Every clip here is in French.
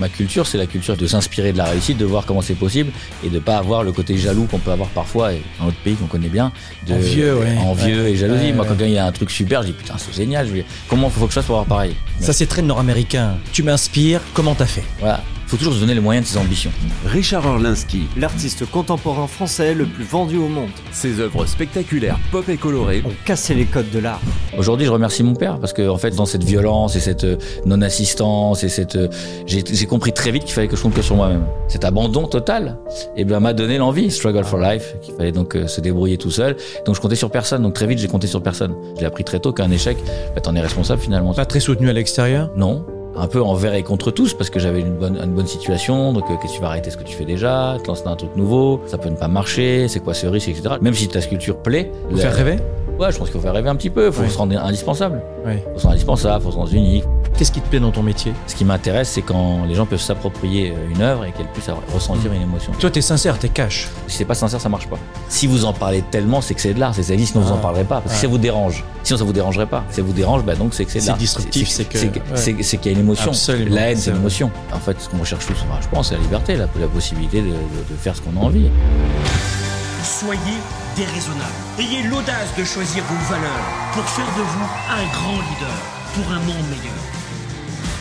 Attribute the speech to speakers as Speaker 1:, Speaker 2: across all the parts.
Speaker 1: ma culture, c'est la culture de s'inspirer de la réussite, de voir comment c'est possible et de pas avoir le côté jaloux qu'on peut avoir parfois dans notre pays qu'on connaît bien. De,
Speaker 2: envieux, ouais.
Speaker 1: envieux
Speaker 2: Ouais.
Speaker 1: et jalousie.
Speaker 2: Ouais,
Speaker 1: Moi, quand il y a un truc super, je dis putain, c'est génial. Je vais... Comment faut que je fasse pour avoir pareil?
Speaker 2: Ça, c'est très nord-américain. Tu m'inspires. Comment t'as fait?
Speaker 1: Voilà. Faut toujours se donner les moyens de ses ambitions.
Speaker 3: Richard Orlinski,
Speaker 4: L'artiste contemporain français le plus vendu au monde.
Speaker 3: ses œuvres spectaculaires, pop et colorées,
Speaker 4: ont cassé les codes de l'art.
Speaker 1: Aujourd'hui, je remercie mon père parce que, en fait, dans cette violence et cette euh, non-assistance et cette, euh, j'ai j'ai compris très vite qu'il fallait que je compte que sur moi-même. Cet abandon total, eh ben, m'a donné l'envie, struggle for life, qu'il fallait donc euh, se débrouiller tout seul. Donc, je comptais sur personne. Donc, très vite, j'ai compté sur personne. J'ai appris très tôt qu'un échec, bah, t'en es responsable finalement.
Speaker 2: Pas très soutenu à l'extérieur?
Speaker 1: Non. Un peu envers et contre tous parce que j'avais une bonne, une bonne situation. Donc, euh, qu'est-ce que tu vas arrêter ce que tu fais déjà, te lancer dans un truc nouveau, ça peut ne pas marcher, c'est quoi ce risque, etc. Même si ta sculpture plaît. La-
Speaker 2: faire rêver?
Speaker 1: Ouais, je pense qu'il faut faire rêver un petit peu. Faut
Speaker 2: Ouais.
Speaker 1: se rendre indispensable.
Speaker 2: Ouais.
Speaker 1: Faut se rendre indispensable, faut se rendre unique.
Speaker 2: Qu'est-ce qui te plaît dans ton métier?
Speaker 1: Ce qui m'intéresse, c'est quand les gens peuvent s'approprier euh, une œuvre et qu'elles puissent ressentir une émotion.
Speaker 2: Toi, t'es sincère, t'es cash.
Speaker 1: Si c'est pas sincère, ça marche pas. Si vous en parlez tellement, c'est que c'est de l'art. C'est ça dit, sinon vous en
Speaker 2: Ah.
Speaker 1: parlerez pas. Parce que
Speaker 2: Ouais.
Speaker 1: ça vous dérange. Sinon ça vous dérangerait pas. Si ça vous dérange, bah donc c'est que c'est de
Speaker 2: C'est
Speaker 1: l'art.
Speaker 2: disruptif, c'est que-
Speaker 1: c'est
Speaker 2: ouais.
Speaker 1: c'est- c'est qu'il y a une émotion.
Speaker 2: Absolument,
Speaker 1: La haine,
Speaker 2: c'est
Speaker 1: c'est une
Speaker 2: vrai.
Speaker 1: émotion. En fait, ce qu'on recherche tous, je pense, c'est la liberté, la, la possibilité de, de- de faire ce qu'on a envie.
Speaker 5: Soyez déraisonnable. Ayez l'audace de choisir vos valeurs pour faire de vous un grand leader pour un monde meilleur.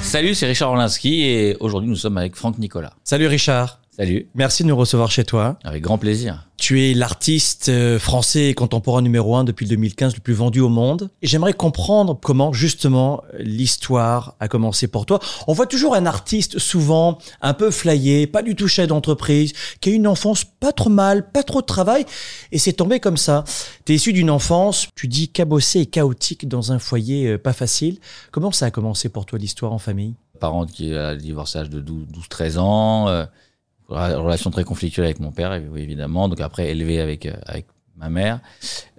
Speaker 1: Salut, c'est Richard Orlinski et aujourd'hui nous sommes avec Franck Nicolas.
Speaker 2: Salut Richard.
Speaker 1: Salut,
Speaker 2: Merci de nous recevoir chez toi.
Speaker 1: avec grand plaisir.
Speaker 2: Tu es l'artiste euh, français et contemporain numéro un depuis le 2015 le plus vendu au monde. Et j'aimerais comprendre comment justement l'histoire a commencé pour toi. On voit toujours un artiste souvent un peu flyé, pas du tout chef d'entreprise, qui a eu une enfance pas trop mal, pas trop de travail, et c'est tombé comme ça. Tu es issu d'une enfance, tu dis cabossée et chaotique dans un foyer euh, pas facile. Comment ça a commencé pour toi l'histoire en famille?
Speaker 1: Parents qui a l'âge de 12-13 ans, euh, relation très conflictuelle avec mon père, évidemment, donc après élevé avec, euh, avec ma mère,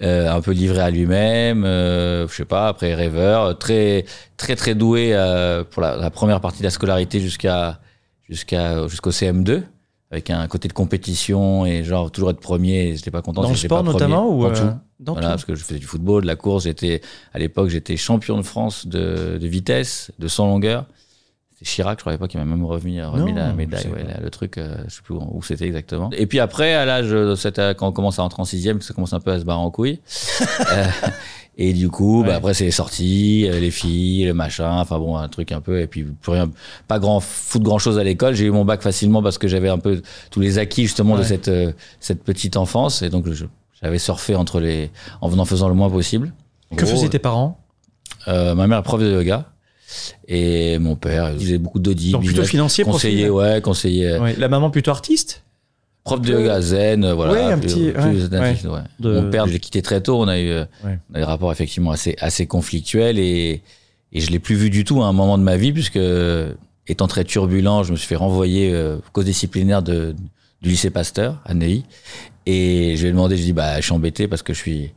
Speaker 1: euh, un peu livré à lui-même, euh, je sais pas, après rêveur, très très très doué euh, pour la, la première partie de la scolarité jusqu'à jusqu'à jusqu'au CM2 avec un côté de compétition et genre toujours être premier, j'étais pas content
Speaker 2: Dans le sport
Speaker 1: pas premier.
Speaker 2: notamment ou
Speaker 1: Dans
Speaker 2: euh,
Speaker 1: tout.
Speaker 2: dans
Speaker 1: Voilà,
Speaker 2: tout
Speaker 1: parce que je faisais du football, de la course. J'étais à l'époque, j'étais champion de France de, de vitesse, de 100 longueurs. Chirac, je croyais pas qu'il m'a même remis, remis
Speaker 2: Non,
Speaker 1: la médaille, ouais, là, le truc, euh, je sais plus où, c'était exactement. Et puis après, à l'âge de cette, euh, quand on commence à rentrer en sixième, ça commence un peu à se barrer en couille. Euh, et du coup, bah, après c'est sorti, euh, les filles, le machin, enfin bon, un truc un peu, et puis plus rien, pas grand, foutre grand chose à l'école. J'ai eu mon bac facilement parce que j'avais un peu tous les acquis justement de cette, euh, cette petite enfance, et donc j'avais surfé entre les, en en faisant le moins possible.
Speaker 2: Que
Speaker 1: gros,
Speaker 2: faisaient tes parents?
Speaker 1: ma mère est prof de yoga et mon père il faisait beaucoup d'audits.
Speaker 2: Donc plutôt financier,
Speaker 1: conseiller,
Speaker 2: profil.
Speaker 1: ouais, conseiller,
Speaker 2: Ouais. La maman plutôt artiste
Speaker 1: prof de yoga zen, euh, voilà.
Speaker 2: Ouais, un petit-
Speaker 1: plus
Speaker 2: ouais,
Speaker 1: zen, ouais.
Speaker 2: De-
Speaker 1: Mon père, je l'ai quitté très tôt. On a eu, euh, on a des rapports effectivement assez assez conflictuels et et je l'ai plus vu du tout à un moment de ma vie puisque étant très turbulent, je me suis fait renvoyer euh, cause disciplinaire de du lycée Pasteur à Neuilly et je lui ai demandé, je dis bah je suis embêté parce que je suis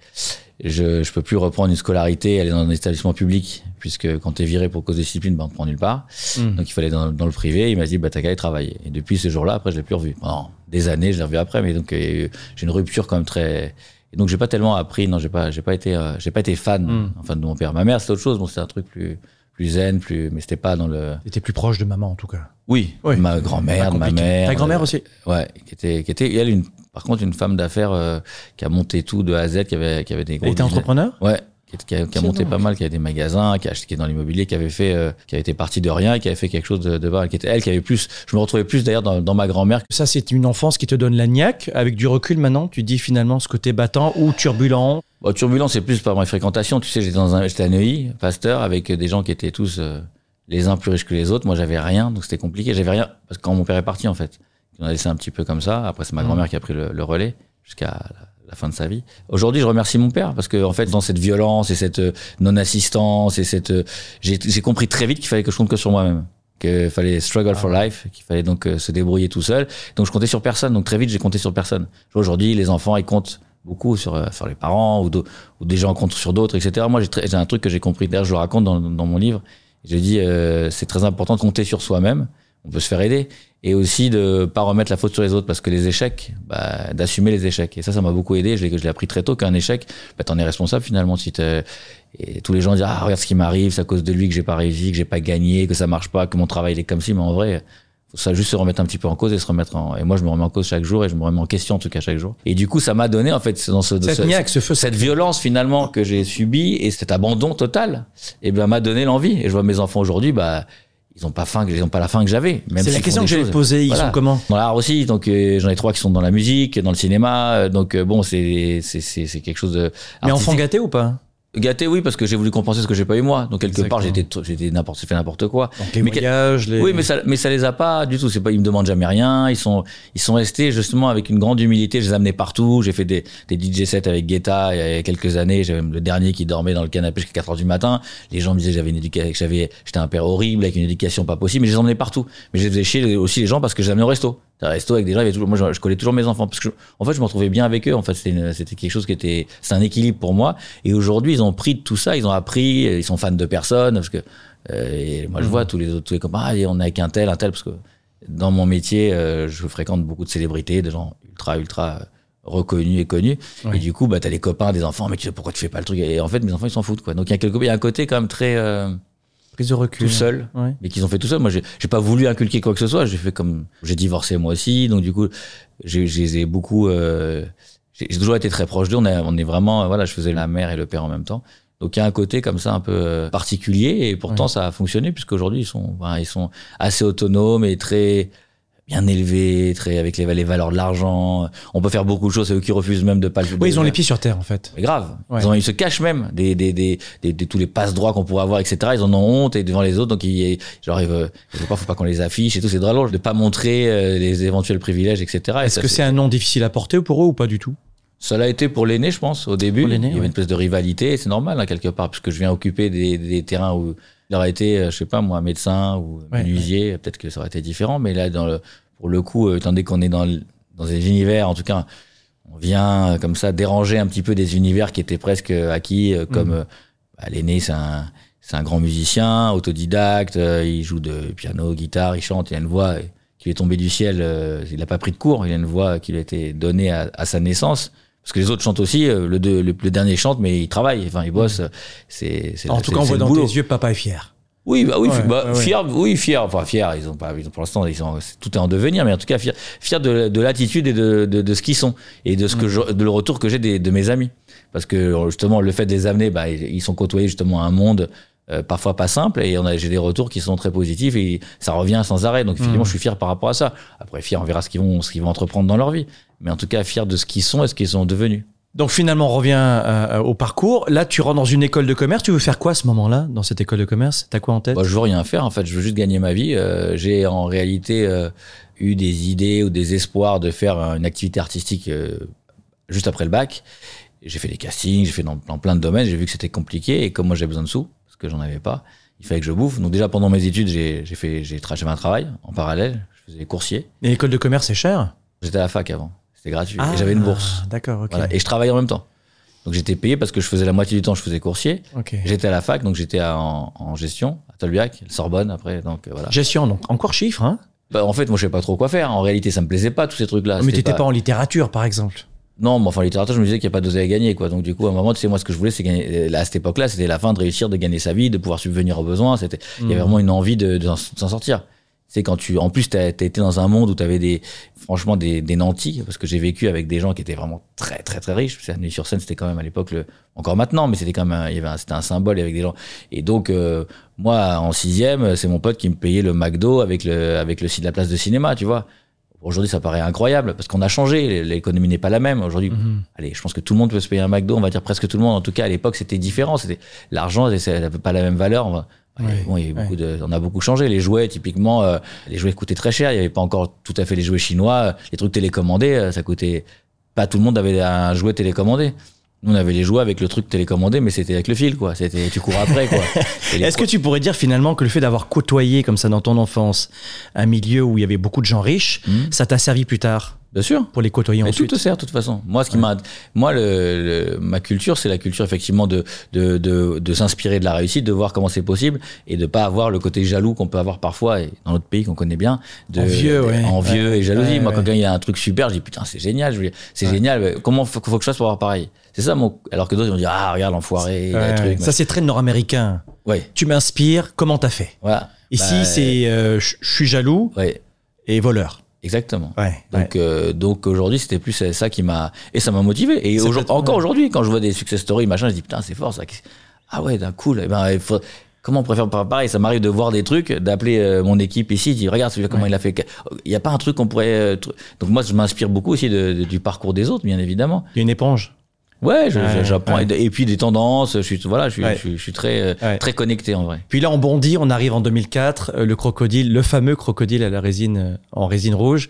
Speaker 1: je, je peux plus reprendre une scolarité, aller dans un établissement public, puisque quand t'es viré pour cause de discipline, ben on te prend nulle part.
Speaker 2: Mm.
Speaker 1: Donc il fallait dans, dans le privé. Il m'a dit, bah t'as qu'à aller travailler. Et depuis ce jour-là, après, je l'ai plus revu. Pendant des années, je l'ai revu après, mais donc euh, j'ai une rupture quand même très. Et donc j'ai pas tellement appris. Non, j'ai pas, j'ai pas été, euh, j'ai pas été fan,
Speaker 2: Mm.
Speaker 1: enfin de mon père. Ma mère, c'était autre chose. Bon, c'était un truc plus, plus zen, plus, mais c'était pas dans le.
Speaker 2: T'étais plus proche de maman en tout cas.
Speaker 1: Oui,
Speaker 2: Oui.
Speaker 1: ma grand-mère, ma mère.
Speaker 2: Ta grand-mère
Speaker 1: euh,
Speaker 2: aussi
Speaker 1: Ouais, qui était, qui était, elle une, par contre, une femme d'affaires euh, qui a monté tout de A à Z, qui avait, qui avait des gros.
Speaker 2: Elle était entrepreneur
Speaker 1: Ouais. Qui, qui a, qui a
Speaker 2: C'est
Speaker 1: monté pas mal, qui a des magasins, qui a acheté, qui est dans l'immobilier, qui avait fait, euh, qui avait été parti de rien, et qui avait fait quelque chose de, de bas, qui était elle, qui avait plus. Je me retrouvais plus d'ailleurs dans, dans ma grand-mère.
Speaker 2: Ça, c'est une enfance qui te donne la niaque. Avec du recul maintenant, tu dis finalement ce côté battant ou turbulent.
Speaker 1: Bon, turbulent, c'est plus par ma fréquentation. Tu sais, j'étais dans un, j'étais à Neuilly, pasteur, avec des gens qui étaient tous euh, les uns plus riches que les autres. Moi, j'avais rien, donc c'était compliqué. J'avais rien parce que quand mon père est parti, en fait, on a laissé un petit peu comme ça. Après, c'est ma
Speaker 2: Mhm.
Speaker 1: grand-mère qui a pris le, le relais jusqu'à la, fin de sa vie. Aujourd'hui, je remercie mon père parce que, en fait, dans cette violence et cette euh, non-assistance et cette, euh, j'ai, j'ai compris très vite qu'il fallait que je compte que sur moi-même. Qu'il fallait struggle for life, qu'il fallait donc euh, se débrouiller tout seul. Donc, je comptais sur personne. Donc, très vite, j'ai compté sur personne. Aujourd'hui, les enfants, ils comptent beaucoup sur, sur les parents ou, d'au- ou des gens comptent sur d'autres, etc. Moi, j'ai un truc que j'ai compris. D'ailleurs, je le raconte dans, dans mon livre. J'ai dit, euh, c'est très important de compter sur soi-même. On peut se faire aider. Et aussi de pas remettre la faute sur les autres parce que les échecs, bah, d'assumer les échecs. Et ça, ça m'a beaucoup aidé. Je l'ai, je l'ai appris très tôt qu'un échec, bah, t'en es responsable finalement. Si t'es- et tous les gens disent, ah, regarde ce qui m'arrive, c'est à cause de lui que j'ai pas réussi, que j'ai pas gagné, que ça marche pas, que mon travail il est comme si, mais en vrai, faut ça juste se remettre un petit peu en cause et se remettre en. Et moi, je me remets en cause chaque jour et je me remets en question en tout cas chaque jour. Et du coup, ça m'a donné en fait dans ce,
Speaker 2: Cette
Speaker 1: ce-
Speaker 2: niaque, ce feu,
Speaker 1: cette violence finalement que j'ai subie et cet abandon total, et ben m'a donné l'envie. Et je vois mes enfants aujourd'hui, bah ils ont pas faim, ils ont pas la faim que j'avais.
Speaker 2: C'est la question que
Speaker 1: choses.
Speaker 2: poser. Ils
Speaker 1: Voilà.
Speaker 2: sont comment?
Speaker 1: Dans l'art aussi, donc euh, j'en ai trois qui sont dans la musique, dans le cinéma, euh, donc euh, bon c'est c'est quelque chose de
Speaker 2: Mais enfant
Speaker 1: artistique.
Speaker 2: gâté ou pas?
Speaker 1: Gâté oui parce que j'ai voulu compenser ce que j'ai pas eu moi. Donc quelque part j'étais j'étais n'importe fait n'importe quoi.
Speaker 2: Donc les
Speaker 1: Mais
Speaker 2: voyages, les.
Speaker 1: Oui, mais ça, mais ça les a pas du tout. C'est pas, ils me demandent jamais rien. Ils sont, ils sont restés justement avec une grande humilité. Je les ai amenés partout. J'ai fait des, des DJ sets avec Guetta il y a quelques années. J'avais le dernier qui dormait dans le canapé jusqu'à 4 heures du matin. Les gens me disaient que j'avais une éducation, que j'avais, j'étais un père horrible avec une éducation pas possible. Mais je les emmenais partout. Mais je les faisais chier aussi les gens parce que je les amenais au resto. Un resto avec des gens, il y avait toujours, moi, je, je collais toujours mes enfants parce que, je- en fait, je me retrouvais bien avec eux. En fait, c'était, quelque chose qui était, c'est un équilibre pour moi. Et aujourd'hui, ils ont pris de tout ça. Ils ont appris. Ils sont fans de personnes parce que euh, et moi, je vois tous les autres, tous les copains, ah, on est avec un tel, un tel, parce que dans mon métier, euh, je fréquente beaucoup de célébrités, de gens ultra, ultra reconnus et connus.
Speaker 2: Oui.
Speaker 1: Et du coup, bah, t'as les copains des enfants, mais tu sais, pourquoi tu fais pas le truc Et en fait, mes enfants, ils s'en foutent, quoi. Donc, il y a quelque, il y a un côté quand même très euh,
Speaker 2: Prise de recul.
Speaker 1: tout seul,
Speaker 2: Ouais.
Speaker 1: mais qu'ils ont fait tout seul. Moi, j'ai j'ai pas voulu inculquer quoi que ce soit. J'ai fait comme, j'ai divorcé moi aussi, donc du coup, j'ai, beaucoup. Euh, j'ai toujours été très proche d'eux. On, est- on est vraiment, voilà, je faisais la mère et le père en même temps. Donc il y a un côté comme ça un peu euh, particulier et pourtant
Speaker 2: Ouais.
Speaker 1: ça a fonctionné puisqu'aujourd'hui ils sont, voilà, ils sont assez autonomes et très bien élevés, très avec les, les valeurs de l'argent. On peut faire beaucoup de choses. C'est eux qui refusent même de pas le.
Speaker 2: Oui, ils ont les pieds sur terre en fait.
Speaker 1: mais grave.
Speaker 2: Ouais.
Speaker 1: Ils, ont- ils se cachent même des, des, des, des, des- tous les passe droits qu'on pourrait avoir, etc. Ils en ont honte et devant les autres, donc ils, genre, ils veulent, part, faut pas qu'on les affiche et tout. C'est drôle de pas montrer euh, les éventuels privilèges, etc. Et
Speaker 2: Est-ce que c'est un nom difficile à porter pour eux ou pas du tout?
Speaker 1: Ça l'a été pour l'aîné, je pense, au début.
Speaker 2: Pour l'aîné,
Speaker 1: il y avait
Speaker 2: ouais.
Speaker 1: une espèce de rivalité, c'est normal, hein, quelque part, puisque je viens occuper des, des terrains où il aurait été, euh, je sais pas, moi, médecin ou
Speaker 2: Ouais,
Speaker 1: menuisier, peut-être que ça aurait été différent, mais là, dans le, pour le coup, euh, étant donné qu'on est dans, dans des univers, en tout cas, on vient euh, comme ça déranger un petit peu des univers qui étaient presque acquis, euh, comme bah, l'aîné, c'est un, c'est un grand musicien, autodidacte, il joue de piano, guitare, il chante, il a une voix qui lui est tombée du ciel, il n'a pas pris de cours, il a une voix qui lui a été donnée à, à sa naissance. Parce que les autres chantent aussi, euh, le, deux- le, le dernier chante, mais il travaille, enfin il bosse. C'est,
Speaker 2: En tout cas, on voit dans
Speaker 1: boulot.
Speaker 2: tes yeux, papa est fier.
Speaker 1: Oui, bah oui,
Speaker 2: Ouais,
Speaker 1: bah,
Speaker 2: ouais, ouais.
Speaker 1: fier, oui, fier, enfin fier. Ils ont pas, ils ont, pour l'instant, ils sont, c'est- tout est en devenir, mais en tout cas fier, fier de, de l'attitude et de, de, de ce qu'ils sont et de ce que je, de le retour que j'ai de mes amis, parce que justement le fait de les amener, bah ils ils sont côtoyés justement à un monde euh, parfois pas simple et on a, j'ai des retours qui sont très positifs et ça revient sans arrêt. Donc effectivement,
Speaker 2: Mm.
Speaker 1: je suis fier par rapport à ça. Après fier, on verra ce qu'ils vont, ce qu'ils vont entreprendre dans leur vie, mais en tout cas fier de ce qu'ils sont et ce qu'ils sont devenus.
Speaker 2: Donc finalement, on revient euh, au parcours. Là, tu rentres dans une école de commerce. Tu veux faire quoi à ce moment-là, dans cette école de commerce? T'as quoi en tête?
Speaker 1: Bah, je veux rien faire en fait, je veux juste gagner ma vie. Euh, j'ai en réalité euh, eu des idées ou des espoirs de faire euh, une activité artistique euh, juste après le bac. J'ai fait des castings, j'ai fait dans, dans plein de domaines, j'ai vu que c'était compliqué et comme moi j'ai besoin de sous que j'en avais pas, il fallait que je bouffe. Donc déjà pendant mes études, j'ai fait j'ai j'avais un travail en parallèle, je faisais coursier.
Speaker 2: Et l'école de commerce, c'est cher
Speaker 1: J'étais à la fac avant, c'était gratuit et j'avais une bourse.
Speaker 2: Ah, D'accord, ok.
Speaker 1: Voilà, et je travaillais en même temps. Donc j'étais payé parce que je faisais la moitié du temps, je faisais coursier.
Speaker 2: ok.
Speaker 1: J'étais à la fac, donc j'étais en, en gestion à Tolbiac, Sorbonne après, donc euh, voilà.
Speaker 2: Gestion, donc encore chiffre, hein?
Speaker 1: Bah, en fait, moi, je sais pas trop quoi faire. En réalité, ça me plaisait pas, tous ces trucs-là.
Speaker 2: Mais
Speaker 1: C'était
Speaker 2: t'étais pas en littérature, par exemple.
Speaker 1: Non, mais enfin, en littérature, je me disais qu'il n'y a pas d'oseille à gagner, quoi. Donc, du coup, à un moment, tu sais, moi, ce que je voulais, c'est gagner. Là, à cette époque-là, c'était la fin de réussir, de gagner sa vie, de pouvoir subvenir aux besoins. C'était, il y avait
Speaker 2: Mhm.
Speaker 1: vraiment une envie de, de s'en- sortir. C'est quand tu, en plus, t'as, t'as été dans un monde où t'avais des, franchement, des, des nantis, parce que j'ai vécu avec des gens qui étaient vraiment très, très, très riches. C'est sur scène, c'était quand même à l'époque le, encore maintenant, mais c'était quand même, un- il y avait un, c'était un symbole avec des gens. Et donc, euh, moi, en sixième, c'est mon pote qui me payait le McDo avec le, avec le site de la place de cinéma, tu vois. Aujourd'hui, ça paraît incroyable parce qu'on a changé. L'économie n'est pas la même. Aujourd'hui,
Speaker 2: Mhm.
Speaker 1: allez, je pense que tout le monde peut se payer un McDo. On va dire presque tout le monde. En tout cas, à l'époque, c'était différent. C'était l'argent, ça n'avait pas la même valeur. On va- bon, il y a beaucoup de, on a beaucoup changé. Les jouets, typiquement, euh, les jouets coûtaient très cher. Il n'y avait pas encore tout à fait les jouets chinois. Les trucs télécommandés, euh, ça coûtait. Pas tout le monde avait un jouet télécommandé. Nous, on avait les jouets avec le truc télécommandé, mais c'était avec le fil, quoi. C'était, tu cours après, quoi.
Speaker 2: Est-ce que tu pourrais dire finalement que le fait d'avoir côtoyé comme ça dans ton enfance un milieu où il y avait beaucoup de gens riches,
Speaker 1: Mhm.
Speaker 2: ça t'a servi plus tard?
Speaker 1: Bien sûr.
Speaker 2: pour les côtoyer
Speaker 1: Mais
Speaker 2: ensuite
Speaker 1: tout te sert de toute façon. Moi, ce qui m'a, moi, le, le- ma culture, c'est la culture effectivement de de de, de s'inspirer de la réussite, de voir comment c'est possible et de pas avoir le côté jaloux qu'on peut avoir parfois et dans notre pays qu'on connaît bien, de
Speaker 2: Envieux,
Speaker 1: de-
Speaker 2: ouais.
Speaker 1: envieux
Speaker 2: Ouais.
Speaker 1: et jalousie. Moi, quand il y a un truc super, je dis putain, c'est génial, je veux dire, c'est génial. Comment faut, faut que je fasse pour avoir pareil? C'est ça mon. Alors que d'autres ils vont dire ah regarde l'enfoiré, truc.
Speaker 2: Ça, c'est très nord-américain.
Speaker 1: Ouais,
Speaker 2: Tu m'inspires, comment t'as fait?
Speaker 1: Voilà.
Speaker 2: Ici,
Speaker 1: Bah,
Speaker 2: c'est euh, je je suis jaloux,
Speaker 1: Ouais.
Speaker 2: Et voleur.
Speaker 1: Exactement.
Speaker 2: Ouais.
Speaker 1: Donc, euh, donc aujourd'hui, c'était plus ça qui m'a et ça m'a motivé. Et aujourd- encore aujourd'hui, quand je vois des success stories, machin, je dis putain, c'est fort ça. Ah ouais, d'un cool. Eh ben, il faut- Comment on préfère pas pareil Ça m'arrive de voir des trucs, d'appeler euh, mon équipe ici, de dire regarde celui-là comment il a fait. Il n'y a pas un truc qu'on pourrait. euh, Donc moi, je m'inspire beaucoup aussi de- de- du parcours des autres, bien évidemment.
Speaker 2: Il y a une éponge.
Speaker 1: Ouais, j'apprends
Speaker 2: ouais.
Speaker 1: et, puis des tendances. Je suis voilà, je suis,
Speaker 2: Ouais.
Speaker 1: je suis, je suis très euh, très connecté en vrai.
Speaker 2: Puis là, on bondit, on arrive en 2004, euh, le crocodile, le fameux crocodile à la résine, euh, en résine rouge.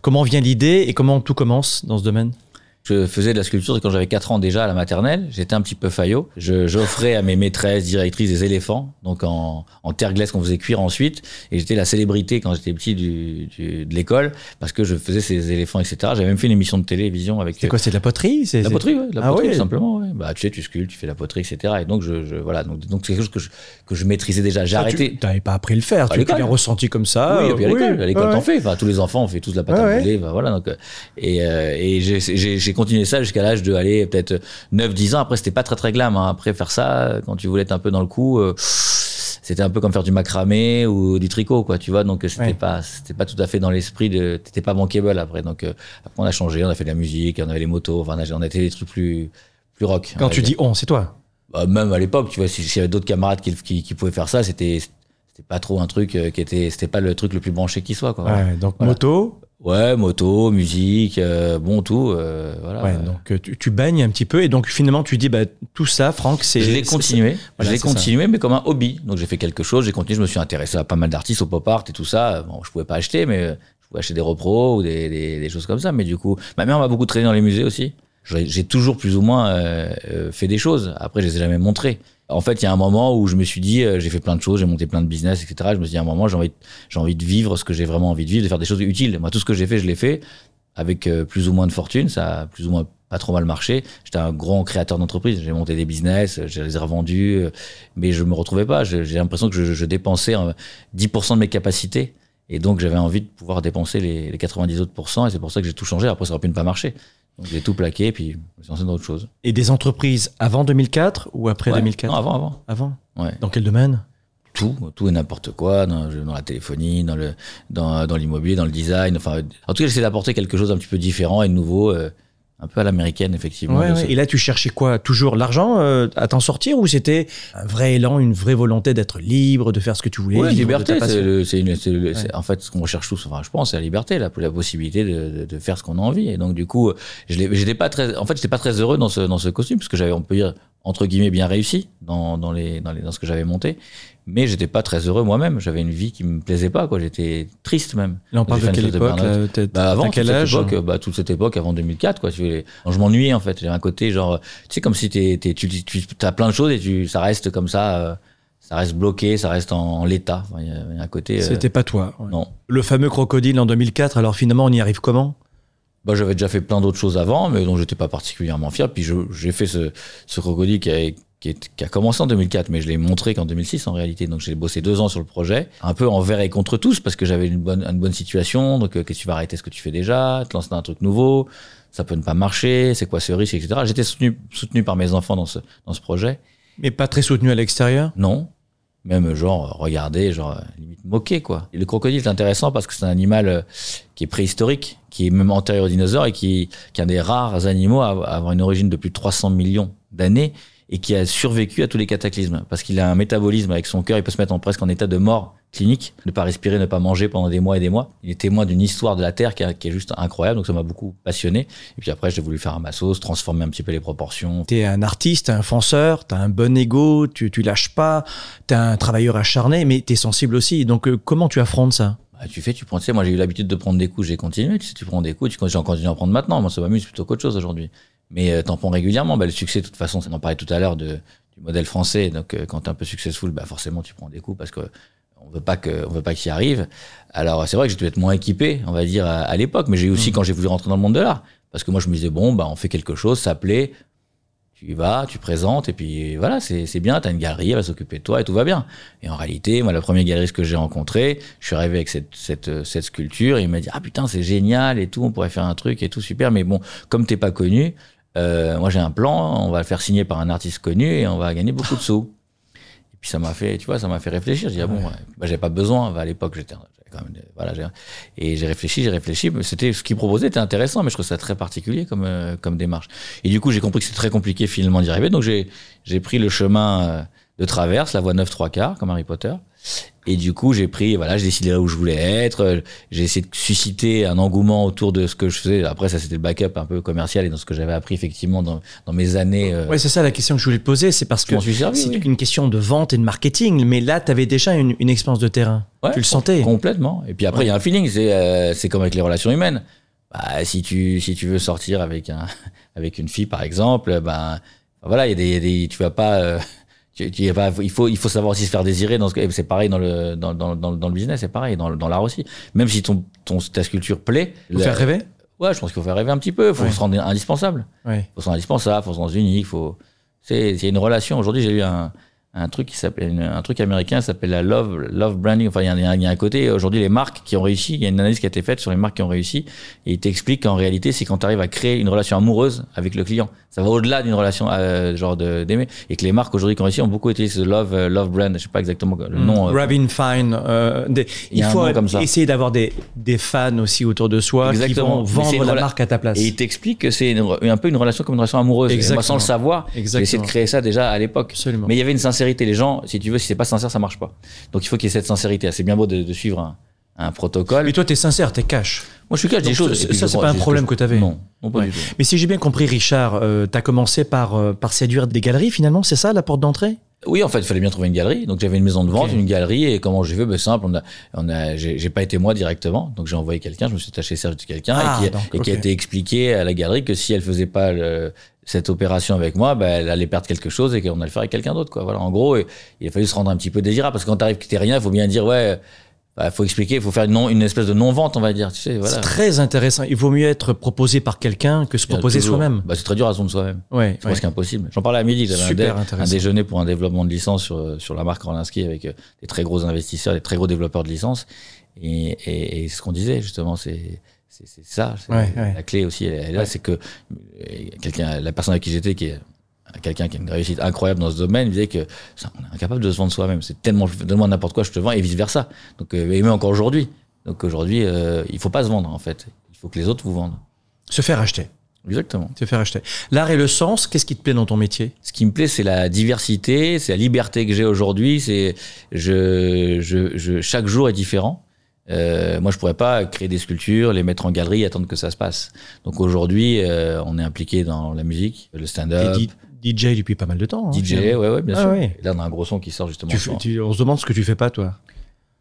Speaker 2: Comment vient l'idée et comment tout commence dans ce domaine?
Speaker 1: Je faisais de la sculpture quand j'avais 4 ans déjà à la maternelle. J'étais un petit peu faillot. Je- J'offrais à mes maîtresses, directrices des éléphants, donc en, en terre glace qu'on faisait cuire ensuite. Et j'étais la célébrité quand j'étais petit du, du- de l'école parce que je faisais ces éléphants, etc. J'avais même fait une émission de télévision avec
Speaker 2: C'est quoi C'est de la poterie C'est
Speaker 1: la poterie, ouais, de la
Speaker 2: Ah
Speaker 1: poterie,
Speaker 2: ouais.
Speaker 1: tout simplement. Ouais. Bah, tu sais, tu sculptes, tu fais la poterie, etc. Et donc, je, je voilà, donc donc c'est quelque chose que je, que je maîtrisais déjà. J'ai
Speaker 2: Ah,
Speaker 1: arrêté.
Speaker 2: Tu n'avais pas appris le faire,
Speaker 1: À
Speaker 2: tu
Speaker 1: l'école.
Speaker 2: l'as ressenti comme ça.
Speaker 1: Oui, et puis à l'école,
Speaker 2: oui,
Speaker 1: à l'école t'en fais. Enfin, tous les enfants, on fait tous la pâte à bah, voilà. Donc, euh, et euh, et j'ai- j'ai continué ça jusqu'à l'âge de aller peut-être 9-10 ans. Après, c'était pas très très glam. Hein. Après, faire ça, quand tu voulais être un peu dans le coup, euh, c'était un peu comme faire du macramé ou du tricot, quoi. Tu vois. Donc, c'était
Speaker 2: Ouais.
Speaker 1: pas c'était pas tout à fait dans l'esprit de. T'étais pas bankable après. Donc, euh, après, on a changé. On a fait de la musique, on avait les motos. Enfin, on a, on a été des trucs plus plus rock.
Speaker 2: Quand tu dis on, c'est toi?
Speaker 1: Bah, même à l'époque, tu vois, si- s'il y avait d'autres camarades qui, qui, qui pouvaient faire ça, c'était c'était pas trop un truc euh, qui était c'était pas le truc le plus branché qui soit quoi.
Speaker 2: Ouais, donc
Speaker 1: Voilà.
Speaker 2: moto.
Speaker 1: Ouais, moto, musique, euh, bon tout, euh, voilà.
Speaker 2: Ouais, donc euh, tu, tu baignes un petit peu et donc finalement tu dis bah tout ça, Franck, c'est.
Speaker 1: je l'ai continué,
Speaker 2: Voilà,
Speaker 1: je l'ai
Speaker 2: ça.
Speaker 1: continué, mais comme un hobby. Donc j'ai fait quelque chose, j'ai continué, je me suis intéressé à pas mal d'artistes, au pop art et tout ça. Bon, je pouvais pas acheter, mais euh, je pouvais acheter des repros ou des, des, des choses comme ça. Mais du coup, ma mère m'a beaucoup traîné dans les musées aussi. J'ai j'ai toujours plus ou moins euh, euh, fait des choses. Après, je les ai jamais montrées. En fait, il y a un moment où je me suis dit, euh, j'ai fait plein de choses, j'ai monté plein de business, etc. Je me suis dit, à un moment, j'ai envie, j'ai envie de vivre ce que j'ai vraiment envie de vivre, de faire des choses utiles. Moi, tout ce que j'ai fait, je l'ai fait avec euh, plus ou moins de fortune. Ça a plus ou moins pas trop mal marché. J'étais un grand créateur d'entreprise. J'ai monté des business, euh, je les revendus, mais je me retrouvais pas. J'ai l'impression que je, je dépensais euh, 10% de mes capacités. Et donc, j'avais envie de pouvoir dépenser les, les 90 autres pourcents. Et c'est pour ça que j'ai tout changé. Après, ça aurait pu ne pas marcher. Donc, j'ai tout plaqué. Puis, je me suis lancé dans autre chose.
Speaker 2: Et des entreprises avant 2004 ou après
Speaker 1: Ouais.
Speaker 2: 2004
Speaker 1: Non, avant, avant.
Speaker 2: Avant.
Speaker 1: Ouais.
Speaker 2: Dans quel domaine?
Speaker 1: Tout, tout et n'importe quoi, dans, dans la téléphonie, dans le, dans, dans l'immobilier, dans le design. Enfin, en tout cas, j'essaie d'apporter quelque chose un petit peu différent et nouveau, euh, un peu à l'américaine, effectivement.
Speaker 2: Ouais, Et là, tu cherchais quoi? Toujours l'argent euh, à t'en sortir ou c'était un vrai élan, une vraie volonté d'être libre, de faire ce que tu voulais de
Speaker 1: liberté, c'est en fait ce qu'on recherche tous. Enfin, je pense, c'est la liberté, la, la possibilité de, de, de faire ce qu'on a envie. Et donc du coup, j'étais pas très, en fait, j'étais pas très heureux dans ce dans ce costume parce que j'avais, on peut dire entre guillemets, bien réussi dans dans les dans les dans ce que j'avais monté, mais j'étais pas très heureux moi-même. J'avais une vie qui me plaisait pas, quoi. J'étais triste même.
Speaker 2: Là, on parle de quelle époque là,
Speaker 1: Bah avant
Speaker 2: quel
Speaker 1: toute cette époque, bah toute cette époque avant 2004 quoi. Tu je m'ennuyais en fait. J'avais un côté genre, tu sais comme si t'es, t'es, tu, tu as plein de choses et tu ça reste comme ça, euh, ça reste bloqué, ça reste en, en l'état. Enfin, Il y, a- il y a un côté. euh,
Speaker 2: C'était pas toi. ouais.
Speaker 1: non.
Speaker 2: Le fameux crocodile en 2004, alors finalement, on y arrive comment?
Speaker 1: Bah j'avais déjà fait plein d'autres choses avant, mais dont j'étais pas particulièrement fier. Puis je- j'ai fait ce, ce crocodile qui a, qui, est- qui a commencé en 2004, mais je l'ai montré qu'en 2006 en réalité. Donc j'ai bossé deux ans sur le projet, un peu envers et contre tous, parce que j'avais une bonne, une bonne situation. Donc euh, qu'est-ce que tu vas arrêter ce que tu fais déjà, te lancer dans un truc nouveau, ça peut ne pas marcher, c'est quoi ce risque, etc. J'étais soutenu, soutenu par mes enfants dans ce, dans ce projet.
Speaker 2: Mais pas très soutenu à l'extérieur?
Speaker 1: Non. Même genre regarder, genre limite moquer quoi. Et le crocodile est intéressant parce que c'est un animal euh, qui est préhistorique, qui est même antérieur aux dinosaures et qui, qui est un des rares animaux à avoir une origine de plus de 300 millions d'années et qui a survécu à tous les cataclysmes parce qu'il a un métabolisme avec son cœur, il peut se mettre en presque en état de mort clinique, ne pas respirer, ne pas manger pendant des mois et des mois. Il est témoin d'une histoire de la Terre qui, a- qui est juste incroyable, donc ça m'a beaucoup passionné. Et puis après, j'ai voulu faire un massos, transformer un petit peu les proportions,
Speaker 2: T'es un artiste, un fonceur, t'as un bon ego, tu, tu lâches pas, t'es un travailleur acharné, mais t'es sensible aussi. Donc euh, comment tu affrontes ça?
Speaker 1: Bah, tu fais, tu prends. Tu sais, moi, j'ai eu l'habitude de prendre des coups, j'ai continué. Tu sais, tu prends des coups, tu continues, j'en continue à en prendre maintenant. Moi, ça m'amuse plutôt qu'autre chose aujourd'hui. Mais euh, t'en prends régulièrement. Bah, le succès, de toute façon, on en parlait tout à l'heure de, du modèle français. Donc, euh, quand t'es un peu successful, bah, forcément, tu prends des coups parce que on veut pas que, on veut pas qu'il y arrive. Alors, c'est vrai que j'ai dû être moins équipé, on va dire, à, à l'époque. Mais j'ai eu aussi quand j'ai voulu rentrer dans le monde de l'art. Parce que moi, je me disais, bon, bah, on fait quelque chose, ça plaît. Tu y vas, tu présentes, et puis voilà, c'est c'est bien, t'as une galerie, elle va s'occuper de toi et tout va bien. Et en réalité, moi, la première galeriste que j'ai rencontrée, je suis arrivé avec cette, cette, euh, cette sculpture, et il m'a dit, ah putain, c'est génial et tout, on pourrait faire un truc et tout, super, mais bon, comme t'es pas connu, euh, moi j'ai un plan, on va le faire signer par un artiste connu et on va gagner beaucoup de sous. Et puis ça m'a fait, tu vois, ça m'a fait réfléchir. Je dis, ah bon, ouais, bah, j'avais pas besoin, bah, à l'époque, j'étais, Quand même, voilà, j'ai- et j'ai réfléchi, j'ai réfléchi. mais C'était ce qu'il proposait était intéressant, mais je trouve ça très particulier comme euh, comme démarche. Et du coup, j'ai compris que c'était très compliqué finalement d'y arriver. Donc j'ai j'ai pris le chemin euh, de traverse, la voie 9 3 quarts, comme Harry Potter. Et du coup, j'ai pris, voilà, j'ai décidé là où je voulais être. euh, J'ai essayé de susciter un engouement autour de ce que je faisais. Après, ça, c'était le backup un peu commercial et dans ce que j'avais appris effectivement dans, dans mes années. euh,
Speaker 2: Ouais, c'est ça la question que je voulais te poser, c'est parce
Speaker 1: Je
Speaker 2: que c'est
Speaker 1: oui.
Speaker 2: une question de vente et de marketing, mais là, tu avais déjà une, une expérience de terrain.
Speaker 1: Ouais,
Speaker 2: tu le sentais.
Speaker 1: Complètement. Et puis après, il y a un feeling. C'est euh, c'est comme avec les relations humaines. Bah, si tu si tu veux sortir avec un avec une fille par exemple, ben voilà, il y a des, des tu vas pas. euh, il faut il faut savoir aussi se faire désirer dans ce c'est pareil dans le dans, dans, dans, dans le business c'est pareil dans, dans l'art aussi même si ton ton ta sculpture plaît
Speaker 2: Faut
Speaker 1: le-
Speaker 2: faire rêver?
Speaker 1: Ouais je pense qu'il faut faire rêver un petit peu il faut se rendre indispensable
Speaker 2: Ouais.
Speaker 1: faut se rendre indispensable, faut se rendre unique, faut. C'est c'est une relation. Aujourd'hui, j'ai eu un, un truc qui s'appelle un truc américain s'appelle la love love branding. Enfin, il y a, y a un côté. Aujourd'hui, les marques qui ont réussi, il y a une analyse qui a été faite sur les marques qui ont réussi, et il t'explique qu'en réalité, c'est quand tu arrives à créer une relation amoureuse avec le client. Ça va au-delà d'une relation euh, genre de d'aimer, et que les marques aujourd'hui qui ont réussi ont beaucoup utilisé ce love euh, love brand. Je sais pas exactement le nom. euh,
Speaker 2: Robin Fine. euh, des-
Speaker 1: Il
Speaker 2: faut essayer d'avoir des, des fans aussi autour de soi
Speaker 1: Exactement.
Speaker 2: qui vont vendre la marque à ta place.
Speaker 1: Et il t'explique que c'est un peu une relation comme une relation amoureuse. Et moi, sans
Speaker 2: Exactement.
Speaker 1: le savoir, j'ai essayé de
Speaker 2: Exactement.
Speaker 1: créer ça déjà à l'époque. Mais il y avait une sincérité. Les gens, si tu veux, si c'est pas sincère, ça marche pas. Donc il faut qu'il y ait cette sincérité. C'est bien beau de, de suivre un, un protocole.
Speaker 2: Mais toi, tu es sincère, tu es cash.
Speaker 1: Moi, je suis cash des choses.
Speaker 2: ça, c'est pas un problème que t'avais.
Speaker 1: Non, non pas
Speaker 2: Ouais.
Speaker 1: du tout.
Speaker 2: Mais si j'ai bien compris, Richard, tu as commencé par, euh, par séduire des galeries finalement, c'est ça la porte d'entrée?
Speaker 1: Oui, en fait, il fallait bien trouver une galerie. Donc j'avais une maison de vente, une galerie, et comment j'ai fait Ben simple, on a, on a, j'ai pas été moi directement, donc j'ai envoyé quelqu'un, je me suis attaché Serge de quelqu'un,
Speaker 2: Ah,
Speaker 1: et, qui,
Speaker 2: donc,
Speaker 1: et qui a été expliqué à la galerie que si elle faisait pas le- cette opération avec moi, ben elle allait perdre quelque chose et qu'on allait le faire avec quelqu'un d'autre, quoi. Voilà, en gros, il a fallu se rendre un petit peu désirable parce que quand t'arrives que t'es rien, il faut bien dire ouais. Il faut expliquer, il faut faire une, non, une espèce de non-vente, on va dire. Tu sais, voilà.
Speaker 2: C'est très intéressant. Il vaut mieux être proposé par quelqu'un que se proposer soi-même.
Speaker 1: Bah, c'est très dur à se vendre soi-même.
Speaker 2: Ouais,
Speaker 1: C'est presque impossible. J'en parlais à midi, j'avais un, dé- un déjeuner pour un développement de licence sur, sur la marque Orlinski avec euh, des très gros investisseurs, des très gros développeurs de licence. Et, et, et ce qu'on disait, justement, c'est c'est ça. c'est-
Speaker 2: Ouais, ouais.
Speaker 1: La clé aussi, elle là, c'est que euh, quelqu'un, la personne avec qui j'étais, qui est quelqu'un qui a une réussite incroyable dans ce domaine, il disait que ça, on est incapable de se vendre soi-même. C'est tellement, donne-moi n'importe quoi, je te vends, et vice versa. Donc, euh, et même encore aujourd'hui. Donc aujourd'hui, euh, il faut pas se vendre, en fait. Il faut que les autres vous vendent.
Speaker 2: Se faire acheter.
Speaker 1: Exactement.
Speaker 2: Se faire acheter. L'art et le sens, qu'est-ce qui te plaît dans ton métier?
Speaker 1: Ce qui me plaît, c'est la diversité, c'est la liberté que j'ai aujourd'hui. C'est je, je, je, chaque jour est différent. Euh, moi, je pourrais pas créer des sculptures, les mettre en galerie, attendre que ça se passe. Donc aujourd'hui, euh, on est impliqué dans la musique, le stand-up,
Speaker 2: DJ depuis pas mal de temps. hein,
Speaker 1: DJ, ouais, ouais, bien
Speaker 2: Ah
Speaker 1: sûr.
Speaker 2: ouais.
Speaker 1: Et là, on a un gros son qui sort justement.
Speaker 2: Tu fais- tu- on se demande ce que tu fais pas, toi.